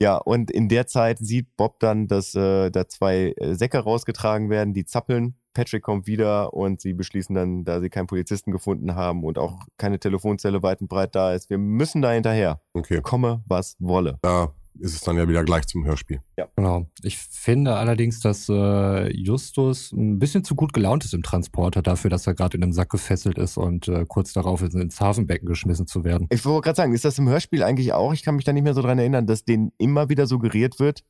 Ja, und in der Zeit sieht Bob dann, dass äh, da zwei äh, Säcke rausgetragen werden, die zappeln. Patrick kommt wieder und sie beschließen dann, da sie keinen Polizisten gefunden haben und auch keine Telefonzelle weit und breit da ist, wir müssen da hinterher. Okay. Komme, was wolle. Da ist es dann ja wieder gleich zum Hörspiel. Ja. Genau. Ich finde allerdings, dass äh, Justus ein bisschen zu gut gelaunt ist im Transporter dafür, dass er gerade in einem Sack gefesselt ist und äh, kurz darauf ist, ins Hafenbecken geschmissen zu werden. Ich wollte gerade sagen, ist das im Hörspiel eigentlich auch? Ich kann mich da nicht mehr so dran erinnern, dass denen immer wieder suggeriert wird,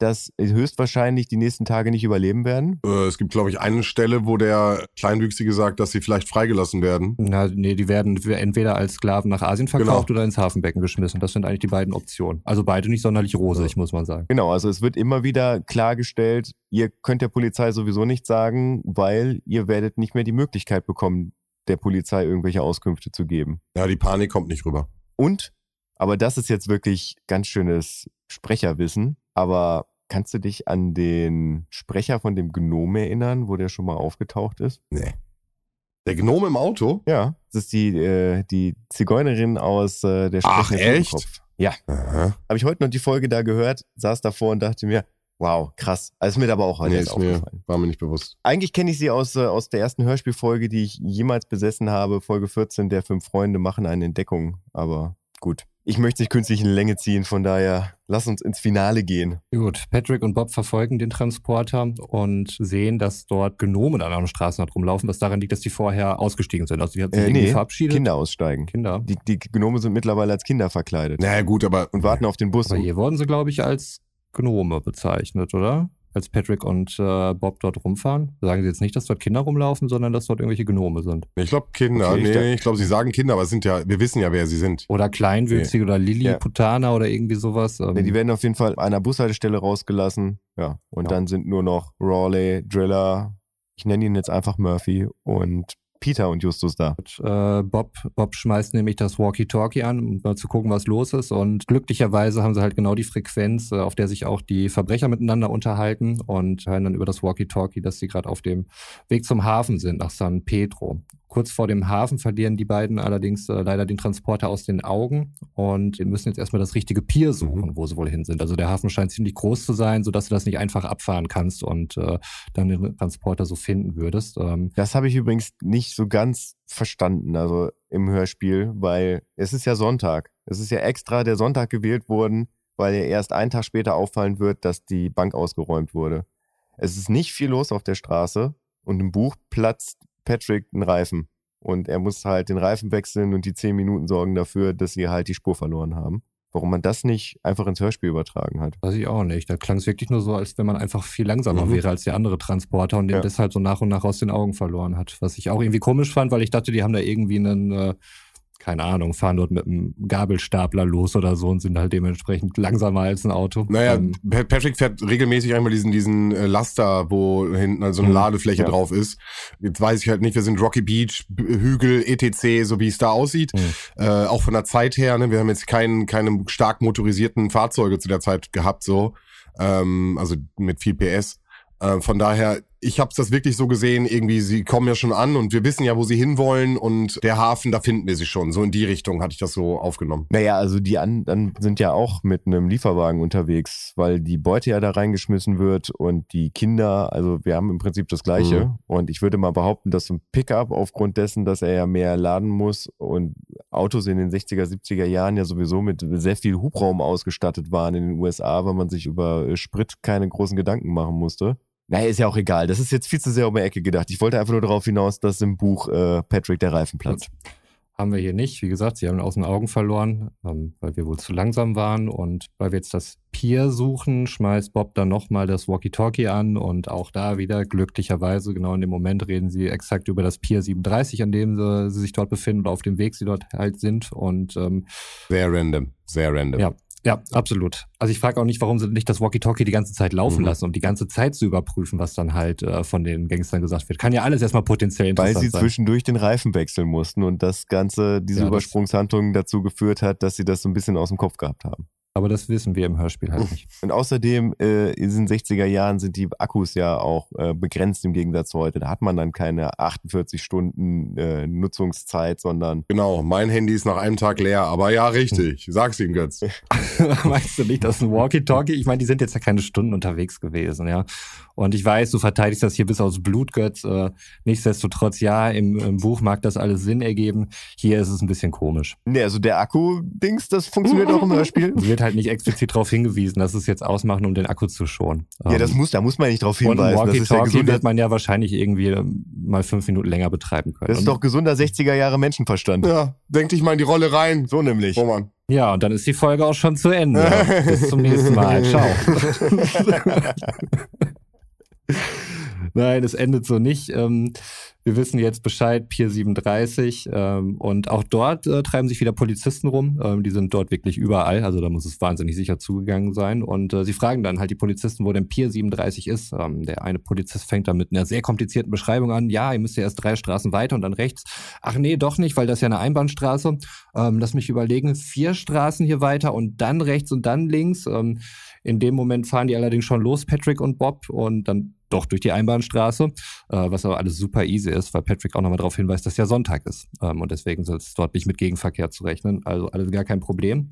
dass höchstwahrscheinlich die nächsten Tage nicht überleben werden? Äh, es gibt, glaube ich, eine Stelle, wo der Kleinwüchsige sagt, dass sie vielleicht freigelassen werden. Na, nee, die werden entweder als Sklaven nach Asien verkauft genau. oder ins Hafenbecken geschmissen. Das sind eigentlich die beiden Optionen. Also beide nicht sonderlich rosig, ja. muss man sagen. Genau, also es wird immer wieder klargestellt, ihr könnt der Polizei sowieso nichts sagen, weil ihr werdet nicht mehr die Möglichkeit bekommen, der Polizei irgendwelche Auskünfte zu geben. Ja, die Panik kommt nicht rüber. Und, aber das ist jetzt wirklich ganz schönes Sprecherwissen, aber Kannst du dich an den Sprecher von dem Gnome erinnern, wo der schon mal aufgetaucht ist? Nee. Der Gnome im Auto? Ja, das ist die, äh, die Zigeunerin aus äh, der Ach, echt? Ja. Habe ich heute noch die Folge da gehört, saß davor und dachte mir, wow, krass. Also ist mir aber auch heute nee, ist mir, war mir nicht bewusst. Eigentlich kenne ich sie aus, äh, aus der ersten Hörspielfolge, die ich jemals besessen habe, Folge 14, der fünf Freunde machen eine Entdeckung. Aber gut ich möchte nicht künstlich in Länge ziehen, von daher lass uns ins Finale gehen. Gut, Patrick und Bob verfolgen den Transporter und sehen, dass dort Gnomen an einem Straßenrand rumlaufen, was daran liegt, dass die vorher ausgestiegen sind. Also die hat sich äh, irgendwie nee, verabschiedet. Kinder aussteigen. Kinder. Die, die Gnome sind mittlerweile als Kinder verkleidet. Na naja, gut, aber... Und warten auf den Bus. Aber hier wurden sie, glaube ich, als Gnome bezeichnet, oder? Als Patrick und äh, Bob dort rumfahren? Sagen sie jetzt nicht, dass dort Kinder rumlaufen, sondern dass dort irgendwelche Gnome sind. Ich glaube Kinder. Okay, nee, ich glaube, sie sagen Kinder, aber es sind ja, wir wissen ja, wer sie sind. Oder Kleinwüchsige nee. oder Lilliputaner ja. oder irgendwie sowas. Ähm. Nee, die werden auf jeden Fall an einer Bushaltestelle rausgelassen. Ja. Und ja. dann sind nur noch Raleigh, Driller, ich nenne ihn jetzt einfach Murphy und Peter und Justus da. Und, äh, Bob, Bob schmeißt nämlich das Walkie-Talkie an, um mal zu gucken, was los ist. Und glücklicherweise haben sie halt genau die Frequenz, äh, auf der sich auch die Verbrecher miteinander unterhalten und hören dann über das Walkie-Talkie, dass sie gerade auf dem Weg zum Hafen sind, nach San Pedro. Kurz vor dem Hafen verlieren die beiden allerdings äh, leider den Transporter aus den Augen und müssen jetzt erstmal das richtige Pier suchen, mhm. wo sie wohl hin sind. Also der Hafen scheint ziemlich groß zu sein, sodass du das nicht einfach abfahren kannst und äh, dann den Transporter so finden würdest. Ähm, das habe ich übrigens nicht so ganz verstanden, also im Hörspiel, weil es ist ja Sonntag. Es ist ja extra der Sonntag gewählt worden, weil ja erst einen Tag später auffallen wird, dass die Bank ausgeräumt wurde. Es ist nicht viel los auf der Straße und im Buch platzt Patrick einen Reifen. Und er muss halt den Reifen wechseln und die zehn Minuten sorgen dafür, dass sie halt die Spur verloren haben. Warum man das nicht einfach ins Hörspiel übertragen hat. Weiß ich auch nicht. Da klang es wirklich nur so, als wenn man einfach viel langsamer mhm. wäre als der andere Transporter und den ja. deshalb so nach und nach aus den Augen verloren hat. Was ich auch irgendwie komisch fand, weil ich dachte, die haben da irgendwie einen äh, keine Ahnung, fahren dort mit einem Gabelstapler los oder so und sind halt dementsprechend langsamer als ein Auto. Naja, ähm, Patrick fährt regelmäßig einmal diesen, diesen äh, Laster, wo hinten also eine mhm. Ladefläche ja. drauf ist. Jetzt weiß ich halt nicht, wir sind Rocky Beach, Hügel, etc., so wie es da aussieht. Mhm. Äh, auch von der Zeit her, ne? wir haben jetzt keinen, keine stark motorisierten Fahrzeuge zu der Zeit gehabt, so. Ähm, also mit viel PS. Äh, von daher, ich habe das wirklich so gesehen, irgendwie, sie kommen ja schon an und wir wissen ja, wo sie hinwollen und der Hafen, da finden wir sie schon. So in die Richtung hatte ich das so aufgenommen. Naja, also die anderen sind ja auch mit einem Lieferwagen unterwegs, weil die Beute ja da reingeschmissen wird und die Kinder, also wir haben im Prinzip das Gleiche. Mhm. Und ich würde mal behaupten, dass ein Pickup aufgrund dessen, dass er ja mehr laden muss und Autos in den 60er, 70er Jahren ja sowieso mit sehr viel Hubraum ausgestattet waren in den USA, weil man sich über Sprit keine großen Gedanken machen musste. Naja, ist ja auch egal. Das ist jetzt viel zu sehr um die Ecke gedacht. Ich wollte einfach nur darauf hinaus, dass im Buch äh, Patrick der Reifen platzt. haben wir hier nicht. Wie gesagt, sie haben ihn aus den Augen verloren, ähm, weil wir wohl zu langsam waren. Und weil wir jetzt das Pier suchen, schmeißt Bob dann nochmal das Walkie-Talkie an. Und auch da wieder glücklicherweise, genau in dem Moment, reden sie exakt über das Pier 37, an dem sie, sie sich dort befinden oder auf dem Weg sie dort halt sind. Und ähm, sehr random, sehr random. Ja, ja, absolut. Also ich frage auch nicht, warum sie nicht das Walkie-Talkie die ganze Zeit laufen mhm. lassen, um die ganze Zeit zu überprüfen, was dann halt äh, von den Gangstern gesagt wird. Kann ja alles erstmal potenziell interessant sein. Weil sie sein. zwischendurch den Reifen wechseln mussten und das Ganze, diese ja, Übersprungshandlung dazu geführt hat, dass sie das so ein bisschen aus dem Kopf gehabt haben. Aber das wissen wir im Hörspiel halt nicht. Und außerdem, äh, in den 60er Jahren sind die Akkus ja auch äh, begrenzt im Gegensatz zu heute. Da hat man dann keine 48 Stunden äh, Nutzungszeit, sondern. Genau, mein Handy ist nach einem Tag leer, aber ja, richtig. Sag's ihm, Götz. Meinst du nicht, das ist ein Walkie-Talkie? Ich meine, die sind jetzt ja keine Stunden unterwegs gewesen, ja. Und ich weiß, du verteidigst das hier bis aus Blut, Götz. Äh, nichtsdestotrotz, ja, im, im Buch mag das alles Sinn ergeben. Hier ist es ein bisschen komisch. Nee, also der Akku-Dings, das funktioniert auch im Hörspiel wird halt nicht explizit darauf hingewiesen, dass es jetzt ausmachen, um den Akku zu schonen. Ja, das ähm, muss, da muss man nicht darauf hinweisen. Und Walkie-Talkie ja wird man ja wahrscheinlich irgendwie ähm, mal fünf Minuten länger betreiben können. Das ist doch gesunder 60er Jahre Menschenverstand. Ja, denk dich mal in die Rolle rein. So nämlich. Roman. Ja, und dann ist die Folge auch schon zu Ende. Bis zum nächsten Mal. Ciao. Nein, es endet so nicht. Ähm, wir wissen jetzt Bescheid, Pier 37. Ähm, und auch dort äh, treiben sich wieder Polizisten rum. Ähm, die sind dort wirklich überall. Also da muss es wahnsinnig sicher zugegangen sein. Und äh, sie fragen dann halt die Polizisten, wo denn Pier 37 ist. Der eine Polizist fängt dann mit einer sehr komplizierten Beschreibung an. Ja, ihr müsst ja erst drei Straßen weiter und dann rechts. Ach nee, doch nicht, weil das ist ja eine Einbahnstraße. Lass mich überlegen. Vier Straßen hier weiter und dann rechts und dann links. In dem Moment fahren die allerdings schon los, Patrick und Bob, und dann doch durch die Einbahnstraße, äh, was aber alles super easy ist, weil Patrick auch nochmal darauf hinweist, dass ja Sonntag ist. Ähm, und deswegen soll es dort nicht mit Gegenverkehr zu rechnen. Also alles gar kein Problem.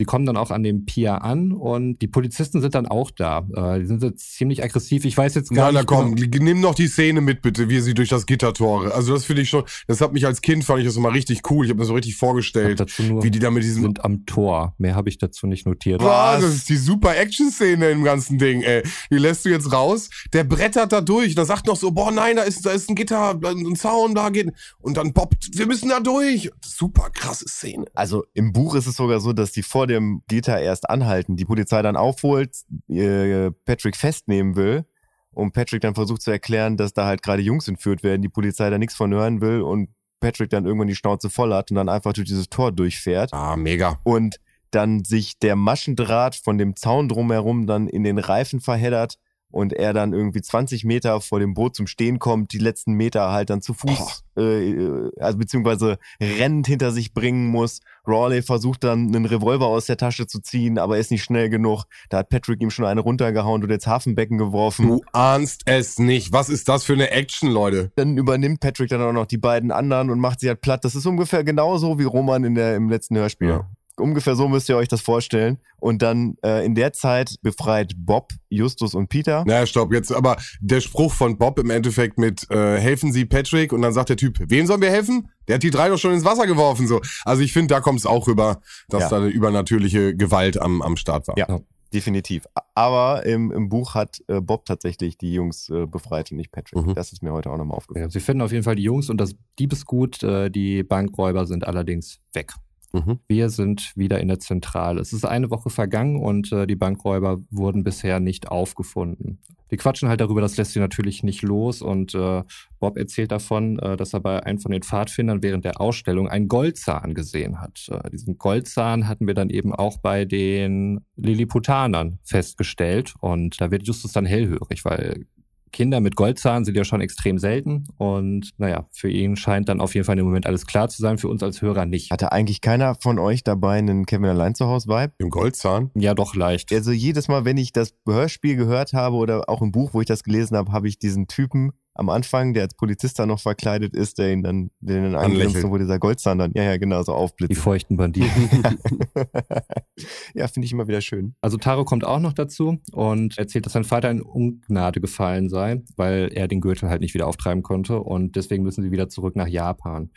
Sie kommen dann auch an dem Pier an und die Polizisten sind dann auch da. Äh, die sind jetzt ziemlich aggressiv. Ich weiß jetzt gar Na, nicht. Na komm, genau. nimm noch die Szene mit, bitte, wie sie durch das Gittertore. Also das finde ich schon, das hat mich als Kind, fand ich das immer richtig cool. Ich habe mir so richtig vorgestellt, wie die da mit diesem... sind am Tor. Mehr habe ich dazu nicht notiert. Was? Das ist die super Action-Szene im ganzen Ding, ey. Die lässt du jetzt raus. Der brettert da durch. Da sagt noch so, boah, nein, da ist, da ist ein Gitter, ein Zaun, da geht... Und dann poppt, wir müssen da durch. Super krasse Szene. Also im Buch ist es sogar so, dass die vor dem Gitter erst anhalten, die Polizei dann aufholt, äh, Patrick festnehmen will und Patrick dann versucht zu erklären, dass da halt gerade Jungs entführt werden, die Polizei da nichts von hören will und Patrick dann irgendwann die Schnauze voll hat und dann einfach durch dieses Tor durchfährt. Ah, mega. Und dann sich der Maschendraht von dem Zaun drumherum dann in den Reifen verheddert und er dann irgendwie 20 Meter vor dem Boot zum Stehen kommt, die letzten Meter halt dann zu Fuß, äh, äh, also beziehungsweise rennend hinter sich bringen muss. Rawley versucht dann einen Revolver aus der Tasche zu ziehen, aber ist nicht schnell genug. Da hat Patrick ihm schon eine runtergehauen und ins Hafenbecken geworfen. Du ahnst es nicht. Was ist das für eine Action, Leute? Dann übernimmt Patrick dann auch noch die beiden anderen und macht sie halt platt. Das ist ungefähr genauso wie Roman in der, im letzten Hörspiel. Ja. Ungefähr so müsst ihr euch das vorstellen. Und dann äh, in der Zeit befreit Bob, Justus und Peter. Na, stopp, jetzt aber der Spruch von Bob im Endeffekt mit äh, helfen Sie Patrick und dann sagt der Typ, wem sollen wir helfen? Der hat die drei doch schon ins Wasser geworfen. so. Also ich finde, da kommt es auch rüber, dass ja. da eine übernatürliche Gewalt am, am Start war. Ja. Definitiv. Aber im, im Buch hat äh, Bob tatsächlich die Jungs äh, befreit und nicht Patrick. Mhm. Das ist mir heute auch nochmal aufgefallen. Ja, sie finden auf jeden Fall die Jungs und das Diebesgut. Äh, die Bankräuber sind allerdings weg. Mhm. Wir sind wieder in der Zentrale. Es ist eine Woche vergangen und äh, die Bankräuber wurden bisher nicht aufgefunden. Die quatschen halt darüber, das lässt sie natürlich nicht los und äh, Bob erzählt davon, äh, dass er bei einem von den Pfadfindern während der Ausstellung einen Goldzahn gesehen hat. Äh, diesen Goldzahn hatten wir dann eben auch bei den Lilliputanern festgestellt und da wird Justus dann hellhörig, weil Kinder mit Goldzahn sind ja schon extrem selten. Und naja, für ihn scheint dann auf jeden Fall im Moment alles klar zu sein, für uns als Hörer nicht. Hatte eigentlich keiner von euch dabei einen Kevin allein zu Hause Vibe? Im Goldzahn? Ja, doch leicht. Also jedes Mal, wenn ich das Hörspiel gehört habe oder auch im Buch, wo ich das gelesen habe, habe ich diesen Typen am Anfang, der als Polizist da noch verkleidet ist, der ihn dann, den ihn angrinst, wo dieser Goldzahn dann, ja, ja, genau, so aufblitzt. Die feuchten Banditen. ja, finde ich immer wieder schön. Also Taro kommt auch noch dazu und erzählt, dass sein Vater in Ungnade gefallen sei, weil er den Gürtel halt nicht wieder auftreiben konnte und deswegen müssen sie wieder zurück nach Japan.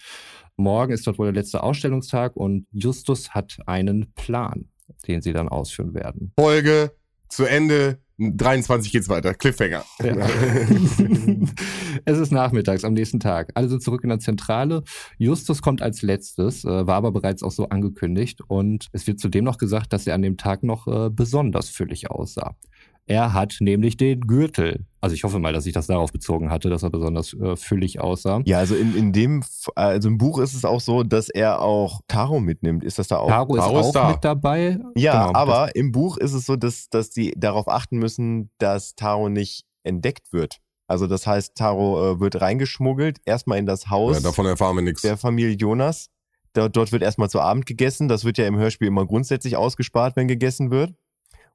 Morgen ist dort wohl der letzte Ausstellungstag und Justus hat einen Plan, den sie dann ausführen werden. Folge zu Ende 23 geht's weiter. Cliffhanger. Ja. es ist nachmittags am nächsten Tag. Alle sind zurück in der Zentrale. Justus kommt als letztes, äh, war aber bereits auch so angekündigt. Und es wird zudem noch gesagt, dass er an dem Tag noch äh, besonders füllig aussah. Er hat nämlich den Gürtel. Also ich hoffe mal, dass ich das darauf bezogen hatte, dass er besonders äh, füllig aussah. Ja, also in, in dem, also im Buch ist es auch so, dass er auch Taro mitnimmt. Ist das da auch? Taro, Taro ist auch da. mit dabei. Ja, genau. aber im Buch ist es so, dass, dass die darauf achten müssen, dass Taro nicht entdeckt wird. Also das heißt, Taro äh, wird reingeschmuggelt, erstmal in das Haus. Ja, davon erfahren wir nichts. Der Familie Jonas. Dort, dort wird erstmal zu Abend gegessen. Das wird ja im Hörspiel immer grundsätzlich ausgespart, wenn gegessen wird.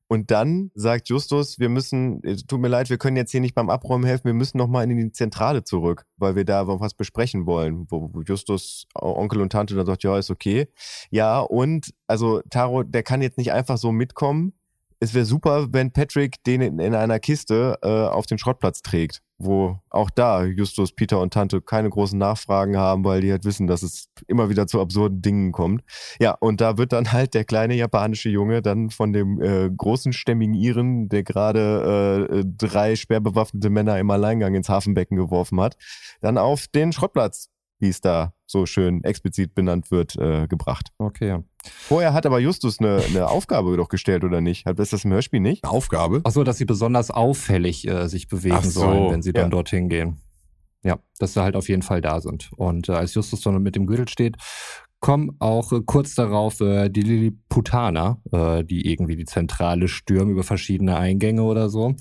Und dann sagt Justus, wir müssen, äh, tut mir leid, wir können jetzt hier nicht beim Abräumen helfen, wir müssen nochmal in die Zentrale zurück, weil wir da was besprechen wollen. Wo, wo Justus, Onkel und Tante dann sagt, ja, ist okay. Ja, und also Taro, der kann jetzt nicht einfach so mitkommen. Es wäre super, wenn Patrick den in, in einer Kiste äh, auf den Schrottplatz trägt wo auch da Justus, Peter und Tante keine großen Nachfragen haben, weil die halt wissen, dass es immer wieder zu absurden Dingen kommt. Ja, und da wird dann halt der kleine japanische Junge dann von dem äh, großen stämmigen Iren, der gerade äh, drei schwer bewaffnete Männer im Alleingang ins Hafenbecken geworfen hat, dann auf den Schrottplatz wie es da so schön explizit benannt wird, äh, gebracht. Okay. Vorher hat aber Justus eine, eine Aufgabe doch gestellt, oder nicht? Hat das im Hörspiel nicht? Eine Aufgabe? Ach so, dass sie besonders auffällig äh, sich bewegen so, sollen, wenn sie dann ja. dorthin gehen. Ja, dass sie halt auf jeden Fall da sind. Und äh, als Justus dann mit dem Gürtel steht, kommen auch äh, kurz darauf äh, die Lilliputaner, äh, die irgendwie die Zentrale stürmen über verschiedene Eingänge oder so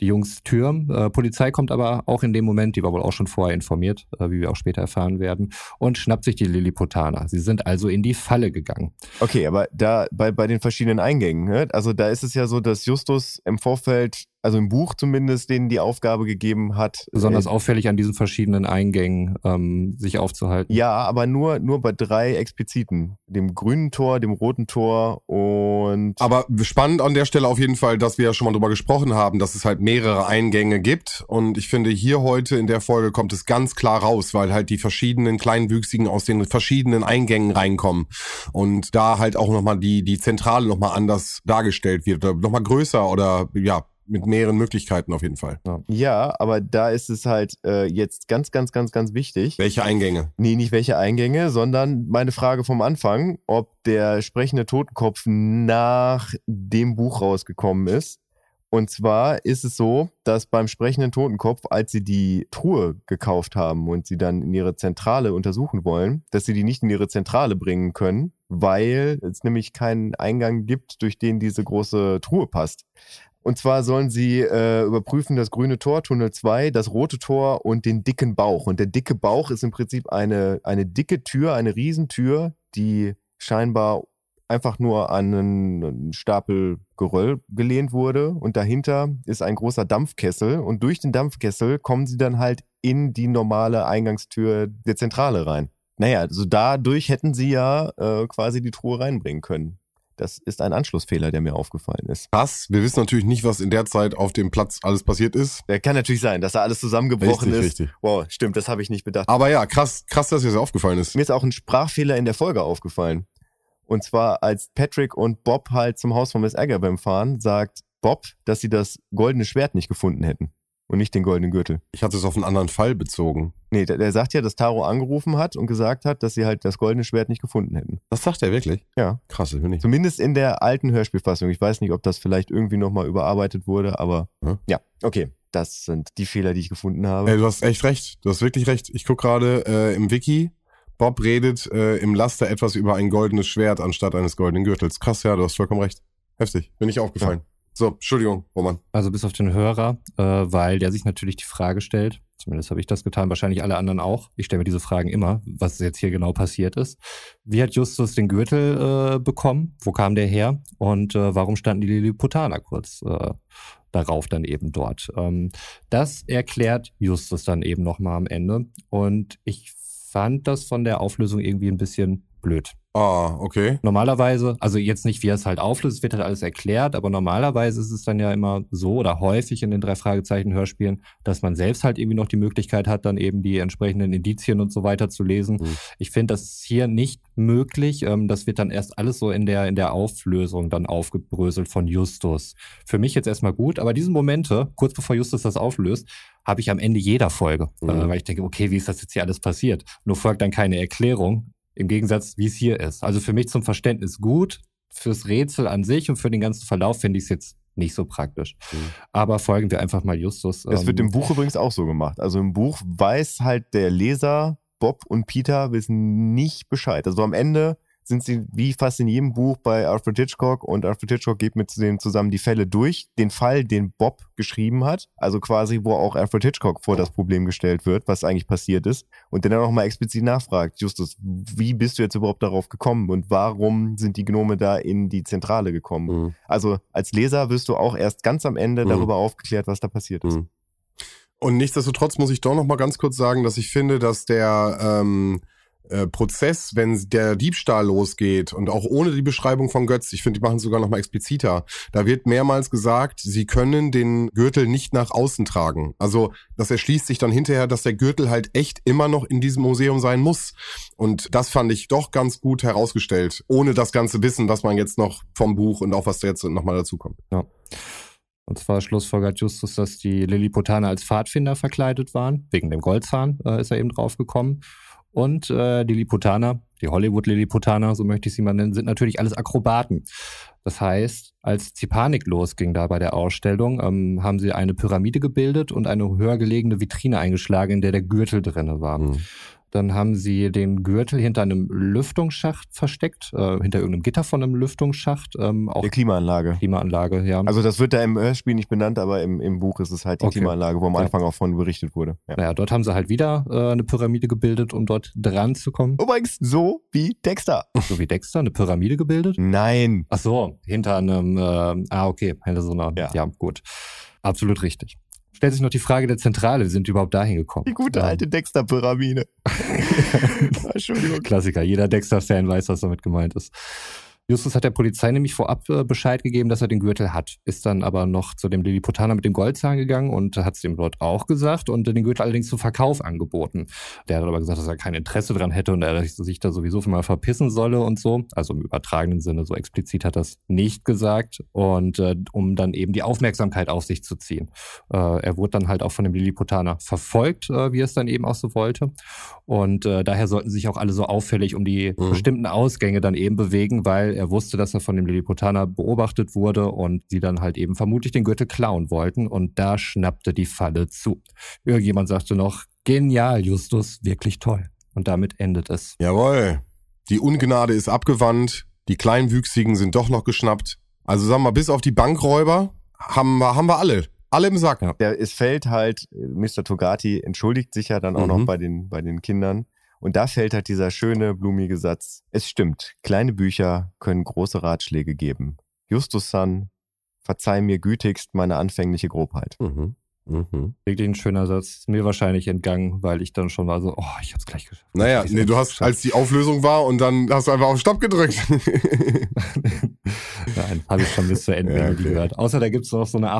die Jungs Tür. Äh, Polizei kommt aber auch in dem Moment, die war wohl auch schon vorher informiert, äh, wie wir auch später erfahren werden, und schnappt sich die Lilliputaner. Sie sind also in die Falle gegangen. Okay, aber da bei, bei den verschiedenen Eingängen, ne? also da ist es ja so, dass Justus im Vorfeld also im Buch zumindest, denen die Aufgabe gegeben hat. Besonders äh, auffällig an diesen verschiedenen Eingängen ähm, sich aufzuhalten. Ja, aber nur, nur bei drei expliziten. Dem grünen Tor, dem roten Tor und. Aber spannend an der Stelle auf jeden Fall, dass wir ja schon mal drüber gesprochen haben, dass es halt mehrere Eingänge gibt. Und ich finde, hier heute in der Folge kommt es ganz klar raus, weil halt die verschiedenen Kleinwüchsigen aus den verschiedenen Eingängen reinkommen. Und da halt auch nochmal die, die Zentrale nochmal anders dargestellt wird. Oder nochmal größer oder ja, mit mehreren Möglichkeiten auf jeden Fall. Ja, aber da ist es halt äh, jetzt ganz, ganz, ganz, ganz wichtig. Welche Eingänge? Nee, nicht welche Eingänge, sondern meine Frage vom Anfang, ob der sprechende Totenkopf nach dem Buch rausgekommen ist. Und zwar ist es so, dass beim sprechenden Totenkopf, als sie die Truhe gekauft haben und sie dann in ihre Zentrale untersuchen wollen, dass sie die nicht in ihre Zentrale bringen können, weil es nämlich keinen Eingang gibt, durch den diese große Truhe passt. Und zwar sollen sie äh, überprüfen das grüne Tor, Tunnel 2, das rote Tor und den dicken Bauch. Und der dicke Bauch ist im Prinzip eine, eine dicke Tür, eine Riesentür, die scheinbar einfach nur an einen Stapel Geröll gelehnt wurde. Und dahinter ist ein großer Dampfkessel. Und durch den Dampfkessel kommen sie dann halt in die normale Eingangstür der Zentrale rein. Naja, also dadurch hätten sie ja äh, quasi die Truhe reinbringen können. Das ist ein Anschlussfehler, der mir aufgefallen ist. Krass. Wir wissen natürlich nicht, was in der Zeit auf dem Platz alles passiert ist. Der kann natürlich sein, dass da alles zusammengebrochen richtig, ist. Richtig. Wow, stimmt, das habe ich nicht bedacht. Aber ja, krass, krass, dass dir das aufgefallen ist. Mir ist auch ein Sprachfehler in der Folge aufgefallen. Und zwar, als Patrick und Bob halt zum Haus von Miss Agabam fahren, sagt Bob, dass sie das goldene Schwert nicht gefunden hätten und nicht den goldenen Gürtel. Ich hatte es auf einen anderen Fall bezogen. Nee, der, der, sagt ja, dass Taro angerufen hat und gesagt hat, dass sie halt das goldene Schwert nicht gefunden hätten. Das sagt er wirklich? Ja. Krass, das bin ich. Zumindest in der alten Hörspielfassung. Ich weiß nicht, ob das vielleicht irgendwie nochmal überarbeitet wurde, aber hm? ja, okay. Das sind die Fehler, die ich gefunden habe. Ey, du hast echt recht. Du hast wirklich recht. Ich gucke gerade äh, im Wiki. Bob redet äh, im Laster etwas über ein goldenes Schwert anstatt eines goldenen Gürtels. Krass, ja, du hast vollkommen recht. Heftig. Bin ich aufgefallen. Ja. So, Entschuldigung, Roman. Also bis auf den Hörer, äh, weil der sich natürlich die Frage stellt, zumindest habe ich das getan, wahrscheinlich alle anderen auch. Ich stelle mir diese Fragen immer, was jetzt hier genau passiert ist. Wie hat Justus den Gürtel äh, bekommen? Wo kam der her? Und äh, warum standen die Lilliputaner kurz äh, darauf dann eben dort? Ähm, das erklärt Justus dann eben nochmal am Ende. Und ich fand das von der Auflösung irgendwie ein bisschen blöd. Ah, okay. Normalerweise, also jetzt nicht, wie er es halt auflöst, es wird halt alles erklärt, aber normalerweise ist es dann ja immer so oder häufig in den drei Fragezeichen Hörspielen, dass man selbst halt irgendwie noch die Möglichkeit hat, dann eben die entsprechenden Indizien und so weiter zu lesen. Mhm. Ich finde, das ist hier nicht möglich. Ähm, das wird dann erst alles so in der, in der Auflösung dann aufgebröselt von Justus. Für mich jetzt erstmal gut, aber diese Momente, kurz bevor Justus das auflöst, habe ich am Ende jeder Folge, Mhm. äh, weil ich denke, okay, wie ist das jetzt hier alles passiert? Nur folgt dann keine Erklärung, im Gegensatz, wie es hier ist. Also für mich zum Verständnis gut, fürs Rätsel an sich und für den ganzen Verlauf finde ich es jetzt nicht so praktisch. Mhm. Aber folgen wir einfach mal Justus. Das ähm, wird im Buch übrigens auch so gemacht. Also im Buch weiß halt der Leser, Bob und Peter wissen nicht Bescheid. Also am Ende sind sie wie fast in jedem Buch bei Alfred Hitchcock und Alfred Hitchcock geht mit denen zusammen die Fälle durch. Den Fall, den Bob geschrieben hat, also quasi, wo auch Alfred Hitchcock vor das Problem gestellt wird, was eigentlich passiert ist und der dann nochmal explizit nachfragt, Justus, wie bist du jetzt überhaupt darauf gekommen und warum sind die Gnome da in die Zentrale gekommen? Mhm. Also als Leser wirst du auch erst ganz am Ende Mhm. darüber aufgeklärt, was da passiert ist. Mhm. Und nichtsdestotrotz muss ich doch noch mal ganz kurz sagen, dass ich finde, dass der ähm, äh, Prozess, wenn der Diebstahl losgeht und auch ohne die Beschreibung von Götz, ich finde, die machen es sogar noch mal expliziter, da wird mehrmals gesagt, sie können den Gürtel nicht nach außen tragen. Also das erschließt sich dann hinterher, dass der Gürtel halt echt immer noch in diesem Museum sein muss. Und das fand ich doch ganz gut herausgestellt, ohne das ganze Wissen, was man jetzt noch vom Buch und auch was jetzt noch mal dazu kommt. Und zwar schlussfolgert Justus, dass die Lilliputaner als Pfadfinder verkleidet waren. Wegen dem Goldzahn äh, ist er eben drauf gekommen. Und äh, die Lilliputaner, die Hollywood-Lilliputaner, so möchte ich sie mal nennen, sind natürlich alles Akrobaten. Das heißt, als die Panik losging da bei der Ausstellung, ähm, haben sie eine Pyramide gebildet und eine höher gelegene Vitrine eingeschlagen, in der der Gürtel drinne war. Mhm. Dann haben sie den Gürtel hinter einem Lüftungsschacht versteckt, äh, hinter irgendeinem Gitter von einem Lüftungsschacht, ähm, auch Der Klimaanlage. Klimaanlage, ja. Also das wird da im Hörspiel nicht benannt, aber im, im Buch ist es halt die Okay. Klimaanlage, wo am Ja. Anfang auch von berichtet wurde. Ja. Naja, dort haben sie halt wieder äh, eine Pyramide gebildet, um dort dran zu kommen. Übrigens so wie Dexter. So wie Dexter, eine Pyramide gebildet. Nein. Ach so, hinter einem, äh, ah, okay, hinter so einer, Ja. ja. gut. Absolut richtig. Stellt sich noch die Frage der Zentrale, wie sind überhaupt dahin gekommen? Die gute Ähm, alte Dexter-Pyramide. Entschuldigung. Klassiker, jeder Dexter-Fan weiß, was damit gemeint ist. Justus hat der Polizei nämlich vorab äh, Bescheid gegeben, dass er den Gürtel hat. Ist dann aber noch zu dem Lilliputaner mit dem Goldzahn gegangen und hat es dem dort auch gesagt und den Gürtel allerdings zum Verkauf angeboten. Der hat aber gesagt, dass er kein Interesse dran hätte und er sich da sowieso für mal verpissen solle und so. Also im übertragenen Sinne, so explizit hat er es nicht gesagt. Und äh, um dann eben die Aufmerksamkeit auf sich zu ziehen. Äh, er wurde dann halt auch von dem Lilliputaner verfolgt, äh, wie er es dann eben auch so wollte. Und äh, daher sollten sich auch alle so auffällig um die Mhm. bestimmten Ausgänge dann eben bewegen, weil er wusste, dass er von dem Lilliputaner beobachtet wurde und sie dann halt eben vermutlich den Gürtel klauen wollten. Und da schnappte die Falle zu. Irgendjemand sagte noch, genial, Justus, wirklich toll. Und damit endet es. Jawohl. Die Ungnade ist abgewandt. Die Kleinwüchsigen sind doch noch geschnappt. Also sagen wir mal, bis auf die Bankräuber haben wir, haben wir alle. Alle im Sack. Ja. Der, es fällt halt, äh, Mr. Togati entschuldigt sich ja dann auch Mhm. noch bei den, bei den Kindern. Und da fällt halt dieser schöne, blumige Satz. Es stimmt, kleine Bücher können große Ratschläge geben. Justus-san, verzeih mir gütigst meine anfängliche Grobheit. Mhm. Mhm. Wirklich ein schöner Satz. Ist mir wahrscheinlich entgangen, weil ich dann schon war so, oh, ich hab's gleich geschafft. Naja, nee, du hast, als die Auflösung war und dann hast du einfach auf Stopp gedrückt. Nein, habe ich schon bis zur Endmelodie Ja, okay. gehört. Außer da gibt's noch so eine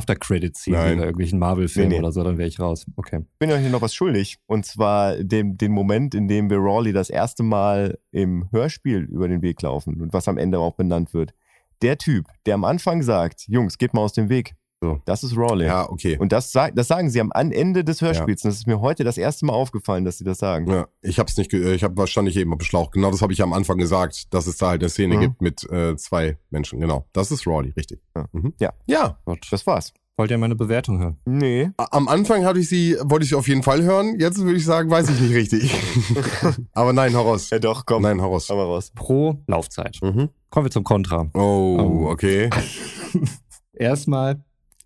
wie bei irgendwelchen Marvel-Filmen Nee, nee. oder so, dann wäre ich raus. Okay. Ich bin euch hier noch was schuldig. Und zwar den, den Moment, in dem wir Rawley das erste Mal im Hörspiel über den Weg laufen und was am Ende auch benannt wird. Der Typ, der am Anfang sagt, Jungs, geht mal aus dem Weg. So. Das ist Rawley. ja, okay. Und das, das sagen sie am An- Ende des Hörspiels. Und das ist mir heute das erste Mal aufgefallen, dass sie das sagen. Ja, ich hab's nicht, ge- ich habe wahrscheinlich eben beschlaucht. Genau das habe ich ja am Anfang gesagt, dass es da halt eine Szene Mhm. gibt mit äh, zwei Menschen. Genau, das ist Rawley, richtig. Ja. Mhm. Ja. Ja, Gut. Das war's. Wollt ihr meine Bewertung hören? Nee. am Anfang hatte ich sie, wollte ich sie auf jeden Fall hören. Jetzt würde ich sagen, weiß ich nicht richtig. Aber nein, raus. Ja doch, komm. Nein. Komm mal raus. Pro Laufzeit. Mhm. Kommen wir zum Kontra. Oh, Oh. okay. Erstmal,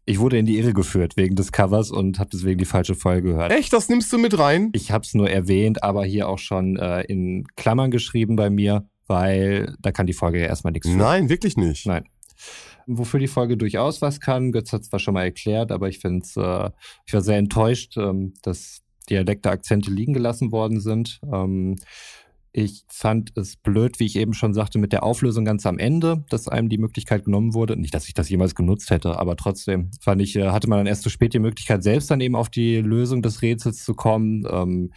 ich wurde in die Irre geführt wegen des Covers und habe deswegen die falsche Folge gehört. Echt, das nimmst du mit rein? Ich habe es nur erwähnt, aber hier auch schon äh, in Klammern geschrieben bei mir, weil da kann die Folge ja erstmal nichts für. Nein, wirklich nicht. Nein. Wofür die Folge durchaus was kann, Götz hat es zwar schon mal erklärt, aber ich finde äh, ich war sehr enttäuscht, ähm, dass Dialekte, Akzente liegen gelassen worden sind. Ähm, Ich fand es blöd, wie ich eben schon sagte, mit der Auflösung ganz am Ende, dass einem die Möglichkeit genommen wurde. Nicht, dass ich das jemals genutzt hätte, aber trotzdem fand ich, äh, hatte man dann erst zu spät die Möglichkeit, selbst dann eben auf die Lösung des Rätsels zu kommen. Ähm,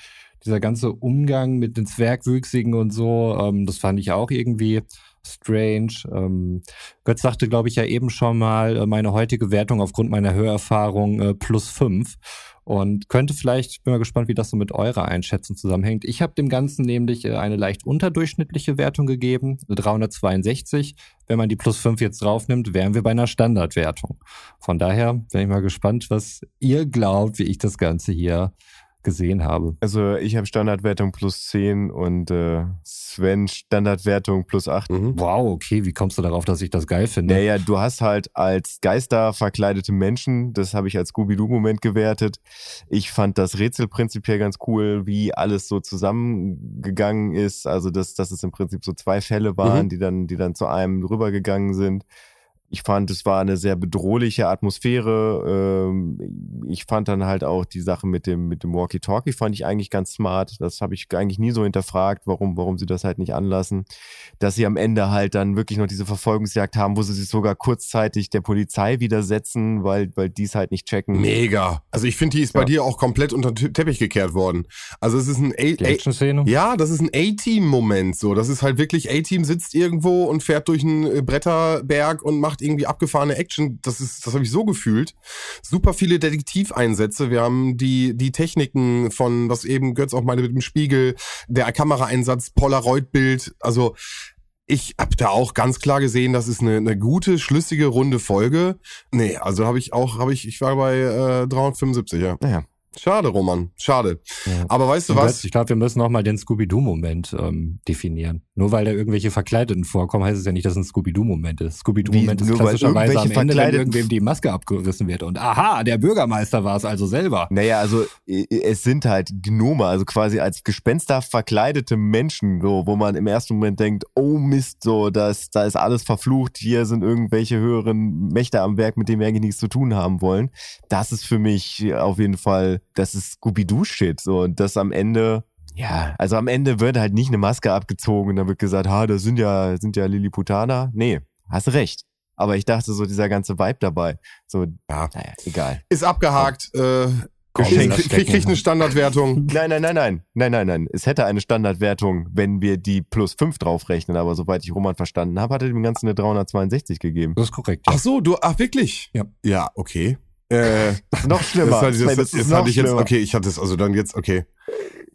dieser ganze Umgang mit den Zwergwüchsigen und so, ähm, das fand ich auch irgendwie strange. Ähm, Götz sagte, glaube ich, ja eben schon mal, äh, meine heutige Wertung aufgrund meiner Hörerfahrung äh, plus fünf. Und könnte vielleicht, ich bin mal gespannt, wie das so mit eurer Einschätzung zusammenhängt. Ich habe dem Ganzen nämlich äh, eine leicht unterdurchschnittliche Wertung gegeben, 362. Wenn man die plus 5 jetzt draufnimmt, wären wir bei einer Standardwertung. Von daher bin ich mal gespannt, was ihr glaubt, wie ich das Ganze hier gesehen habe. Also ich habe Standardwertung plus 10 und äh, Sven Standardwertung plus 8. Mhm. Wow, okay, wie kommst du darauf, dass ich das geil finde? Naja, du hast halt als Geister verkleidete Menschen, das habe ich als Scooby-Doo-Moment gewertet. Ich fand das Rätsel prinzipiell ganz cool, wie alles so zusammengegangen ist. Also dass, dass es im Prinzip so zwei Fälle waren, mhm. die dann, die dann zu einem rübergegangen sind. Ich fand, es war eine sehr bedrohliche Atmosphäre. Ähm, ich fand dann halt auch die Sache mit dem, mit dem Walkie-Talkie fand ich eigentlich ganz smart. Das habe ich eigentlich nie so hinterfragt, warum, warum sie das halt nicht anlassen. Dass sie am Ende halt dann wirklich noch diese Verfolgungsjagd haben, wo sie sich sogar kurzzeitig der Polizei widersetzen, weil, weil die es halt nicht checken. Mega. Also ich finde, die ist ja. bei dir auch komplett unter den Teppich gekehrt worden. Also es ist ein A-Szene. Ja, das ist ein A-Team-Moment so. Das ist halt wirklich A-Team sitzt irgendwo und fährt durch einen Bretterberg und macht macht irgendwie abgefahrene Action. Das ist, das habe ich so gefühlt. Super viele Detektiveinsätze. Wir haben die die Techniken von, was eben Götz auch meine mit dem Spiegel, der Kameraeinsatz, Polaroid-Bild. Also ich habe da auch ganz klar gesehen, das ist eine, eine gute, schlüssige, runde Folge. Nee, also habe ich auch, habe ich, ich war bei äh, 375, ja. Naja, Schade, Roman. Schade. Ja. Aber weißt du was? Ich glaube, wir müssen noch mal den Scooby-Doo-Moment ähm, definieren. Nur weil da irgendwelche Verkleideten vorkommen, heißt es ja nicht, dass es ein Scooby-Doo-Moment ist. Scooby-Doo-Moment ist klassischerweise am Ende, wenn irgendwem die Maske abgerissen wird. Und aha, der Bürgermeister war es also selber. Naja, also es sind halt Gnome, also quasi als Gespenster verkleidete Menschen, so, wo man im ersten Moment denkt, oh Mist, so, das, da ist alles verflucht, hier sind irgendwelche höheren Mächte am Werk, mit denen wir eigentlich nichts zu tun haben wollen. Das ist für mich auf jeden Fall das ist Scooby-Doo-Shit. So, und das am Ende, ja, also am Ende wird halt nicht eine Maske abgezogen und dann wird gesagt, ha, das sind ja, sind ja Lilliputaner. Nee, hast recht. Aber ich dachte so, dieser ganze Vibe dabei, so, ja, naja, egal. Ist abgehakt, äh, Krieg, krieg, krieg eine Standardwertung. Nein, nein, nein, nein. Nein, nein, nein. Es hätte eine Standardwertung, wenn wir die plus 5 draufrechnen. Aber soweit ich Roman verstanden habe, hat er dem Ganzen eine 362 gegeben. Das ist korrekt. Ja. Ach so, du, ach wirklich? Ja. Ja, okay. Äh, noch schlimmer. Das, das, das, das hatte ich jetzt, okay, ich hatte es, also dann jetzt, okay.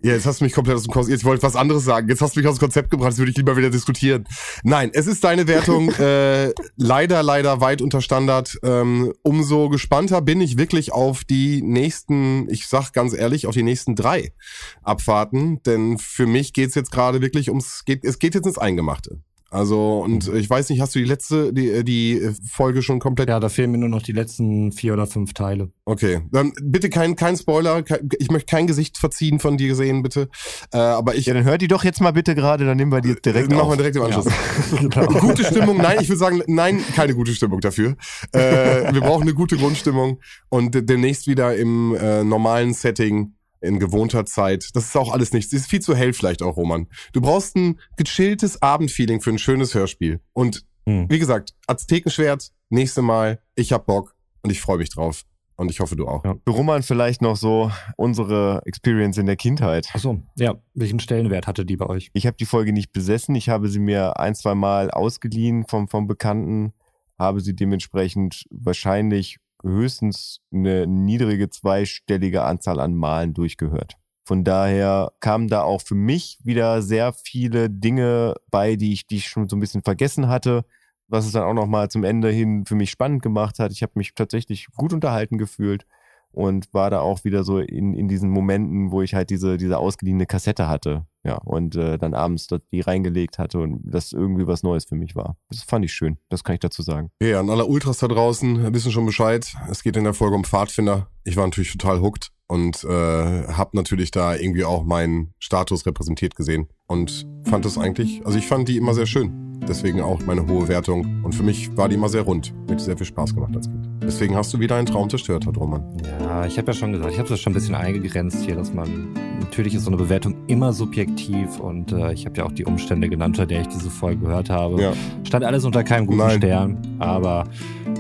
Ja, jetzt hast du mich komplett aus dem Konzept, jetzt wollte ich was anderes sagen. Jetzt hast du mich aus dem Konzept gebracht, jetzt würde ich lieber wieder diskutieren. Nein, es ist deine Wertung äh, leider, leider weit unter Standard. Ähm, umso gespannter bin ich wirklich auf die nächsten, ich sag ganz ehrlich, auf die nächsten drei Abfahrten. Denn für mich geht's jetzt gerade wirklich ums, geht, es geht jetzt ins Eingemachte. Also, und mhm. ich weiß nicht, hast du die letzte, die, die Folge schon komplett? Ja, da fehlen mir nur noch die letzten vier oder fünf Teile. Okay. Dann bitte kein, kein Spoiler. Ich möchte kein Gesicht verziehen von dir sehen, bitte. Äh, aber ich. Ja, dann hör die doch jetzt mal bitte gerade, dann nehmen wir die direkt. Machen wir direkt im Anschluss. Ja. genau. Gute Stimmung, nein, ich würde sagen, nein, keine gute Stimmung dafür. Äh, wir brauchen eine gute Grundstimmung und demnächst wieder im äh, normalen Setting in gewohnter Zeit. Das ist auch alles nichts. Das ist viel zu hell vielleicht auch, Roman. Du brauchst ein gechilltes Abendfeeling für ein schönes Hörspiel. Und hm. wie gesagt, Aztekenschwert, nächste Mal. Ich hab Bock und ich freue mich drauf. Und ich hoffe, du auch. Ja. Roman, vielleicht noch so unsere Experience in der Kindheit. Ach so, ja. Welchen Stellenwert hatte die bei euch? Ich habe die Folge nicht besessen. Ich habe sie mir ein, zwei Mal ausgeliehen vom, vom Bekannten, habe sie dementsprechend wahrscheinlich höchstens eine niedrige zweistellige Anzahl an Malen durchgehört. Von daher kamen da auch für mich wieder sehr viele Dinge bei, die ich, die ich schon so ein bisschen vergessen hatte, was es dann auch nochmal zum Ende hin für mich spannend gemacht hat. Ich habe mich tatsächlich gut unterhalten gefühlt und war da auch wieder so in, in diesen Momenten, wo ich halt diese, diese ausgeliehene Kassette hatte. Ja, und äh, dann abends dort die reingelegt hatte und das irgendwie was Neues für mich war. Das fand ich schön, das kann ich dazu sagen. Ja, an alle Ultras da draußen wissen schon Bescheid. Es geht in der Folge um Pfadfinder. Ich war natürlich total hooked und äh, habe natürlich da irgendwie auch meinen Status repräsentiert gesehen und fand es eigentlich, also ich fand die immer sehr schön. Deswegen auch meine hohe Wertung und für mich war die immer sehr rund. Mir hat sehr viel Spaß gemacht als Kind. Deswegen hast du wieder einen Traum zerstört, Herr Roman. Ja, ich habe ja schon gesagt, ich habe das schon ein bisschen eingegrenzt hier, dass man natürlich ist so eine Bewertung immer subjektiv und äh, ich habe ja auch die Umstände genannt, unter der ich diese Folge gehört habe. Ja. Stand alles unter keinem guten Nein. Stern, aber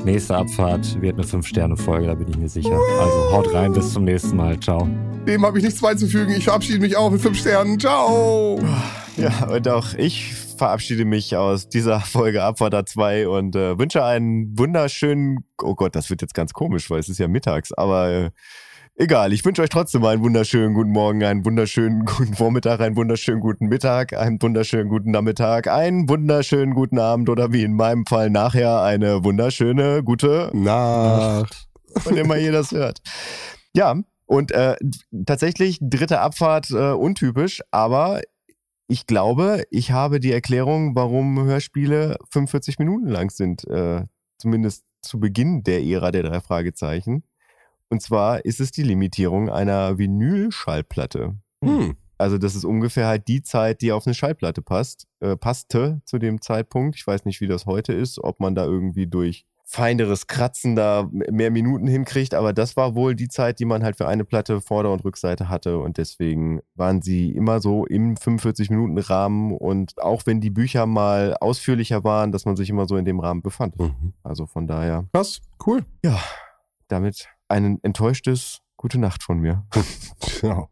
nächste Abfahrt wird eine 5-Sterne-Folge, da bin ich mir sicher. Also haut rein, bis zum nächsten Mal. Ciao. Dem habe ich nichts beizufügen. Ich verabschiede mich auch mit fünf Sternen. Ciao! Ja, und auch ich verabschiede mich aus dieser Folge Abfahrt A2 und äh, wünsche einen wunderschönen, oh Gott, das wird jetzt ganz komisch, weil es ist ja mittags, aber äh, egal, ich wünsche euch trotzdem einen wunderschönen guten Morgen, einen wunderschönen guten Vormittag, einen wunderschönen guten Mittag, einen wunderschönen guten Nachmittag, einen wunderschönen guten Abend oder wie in meinem Fall nachher eine wunderschöne gute Nacht. wann immer ihr das hört. Ja, und äh, tatsächlich dritte Abfahrt äh, untypisch, aber ich glaube, ich habe die Erklärung, warum Hörspiele 45 Minuten lang sind, äh, zumindest zu Beginn der Ära der drei Fragezeichen. Und zwar ist es die Limitierung einer Vinylschallplatte. Hm. Also das ist ungefähr halt die Zeit, die auf eine Schallplatte passt, äh, passte zu dem Zeitpunkt. Ich weiß nicht, wie das heute ist, ob man da irgendwie durch feineres Kratzen da mehr Minuten hinkriegt, aber das war wohl die Zeit, die man halt für eine Platte Vorder- und Rückseite hatte und deswegen waren sie immer so im 45-Minuten-Rahmen und auch wenn die Bücher mal ausführlicher waren, dass man sich immer so in dem Rahmen befand. Mhm. Also von daher, Krass, cool. ja, damit ein enttäuschtes Gute Nacht von mir. Ciao.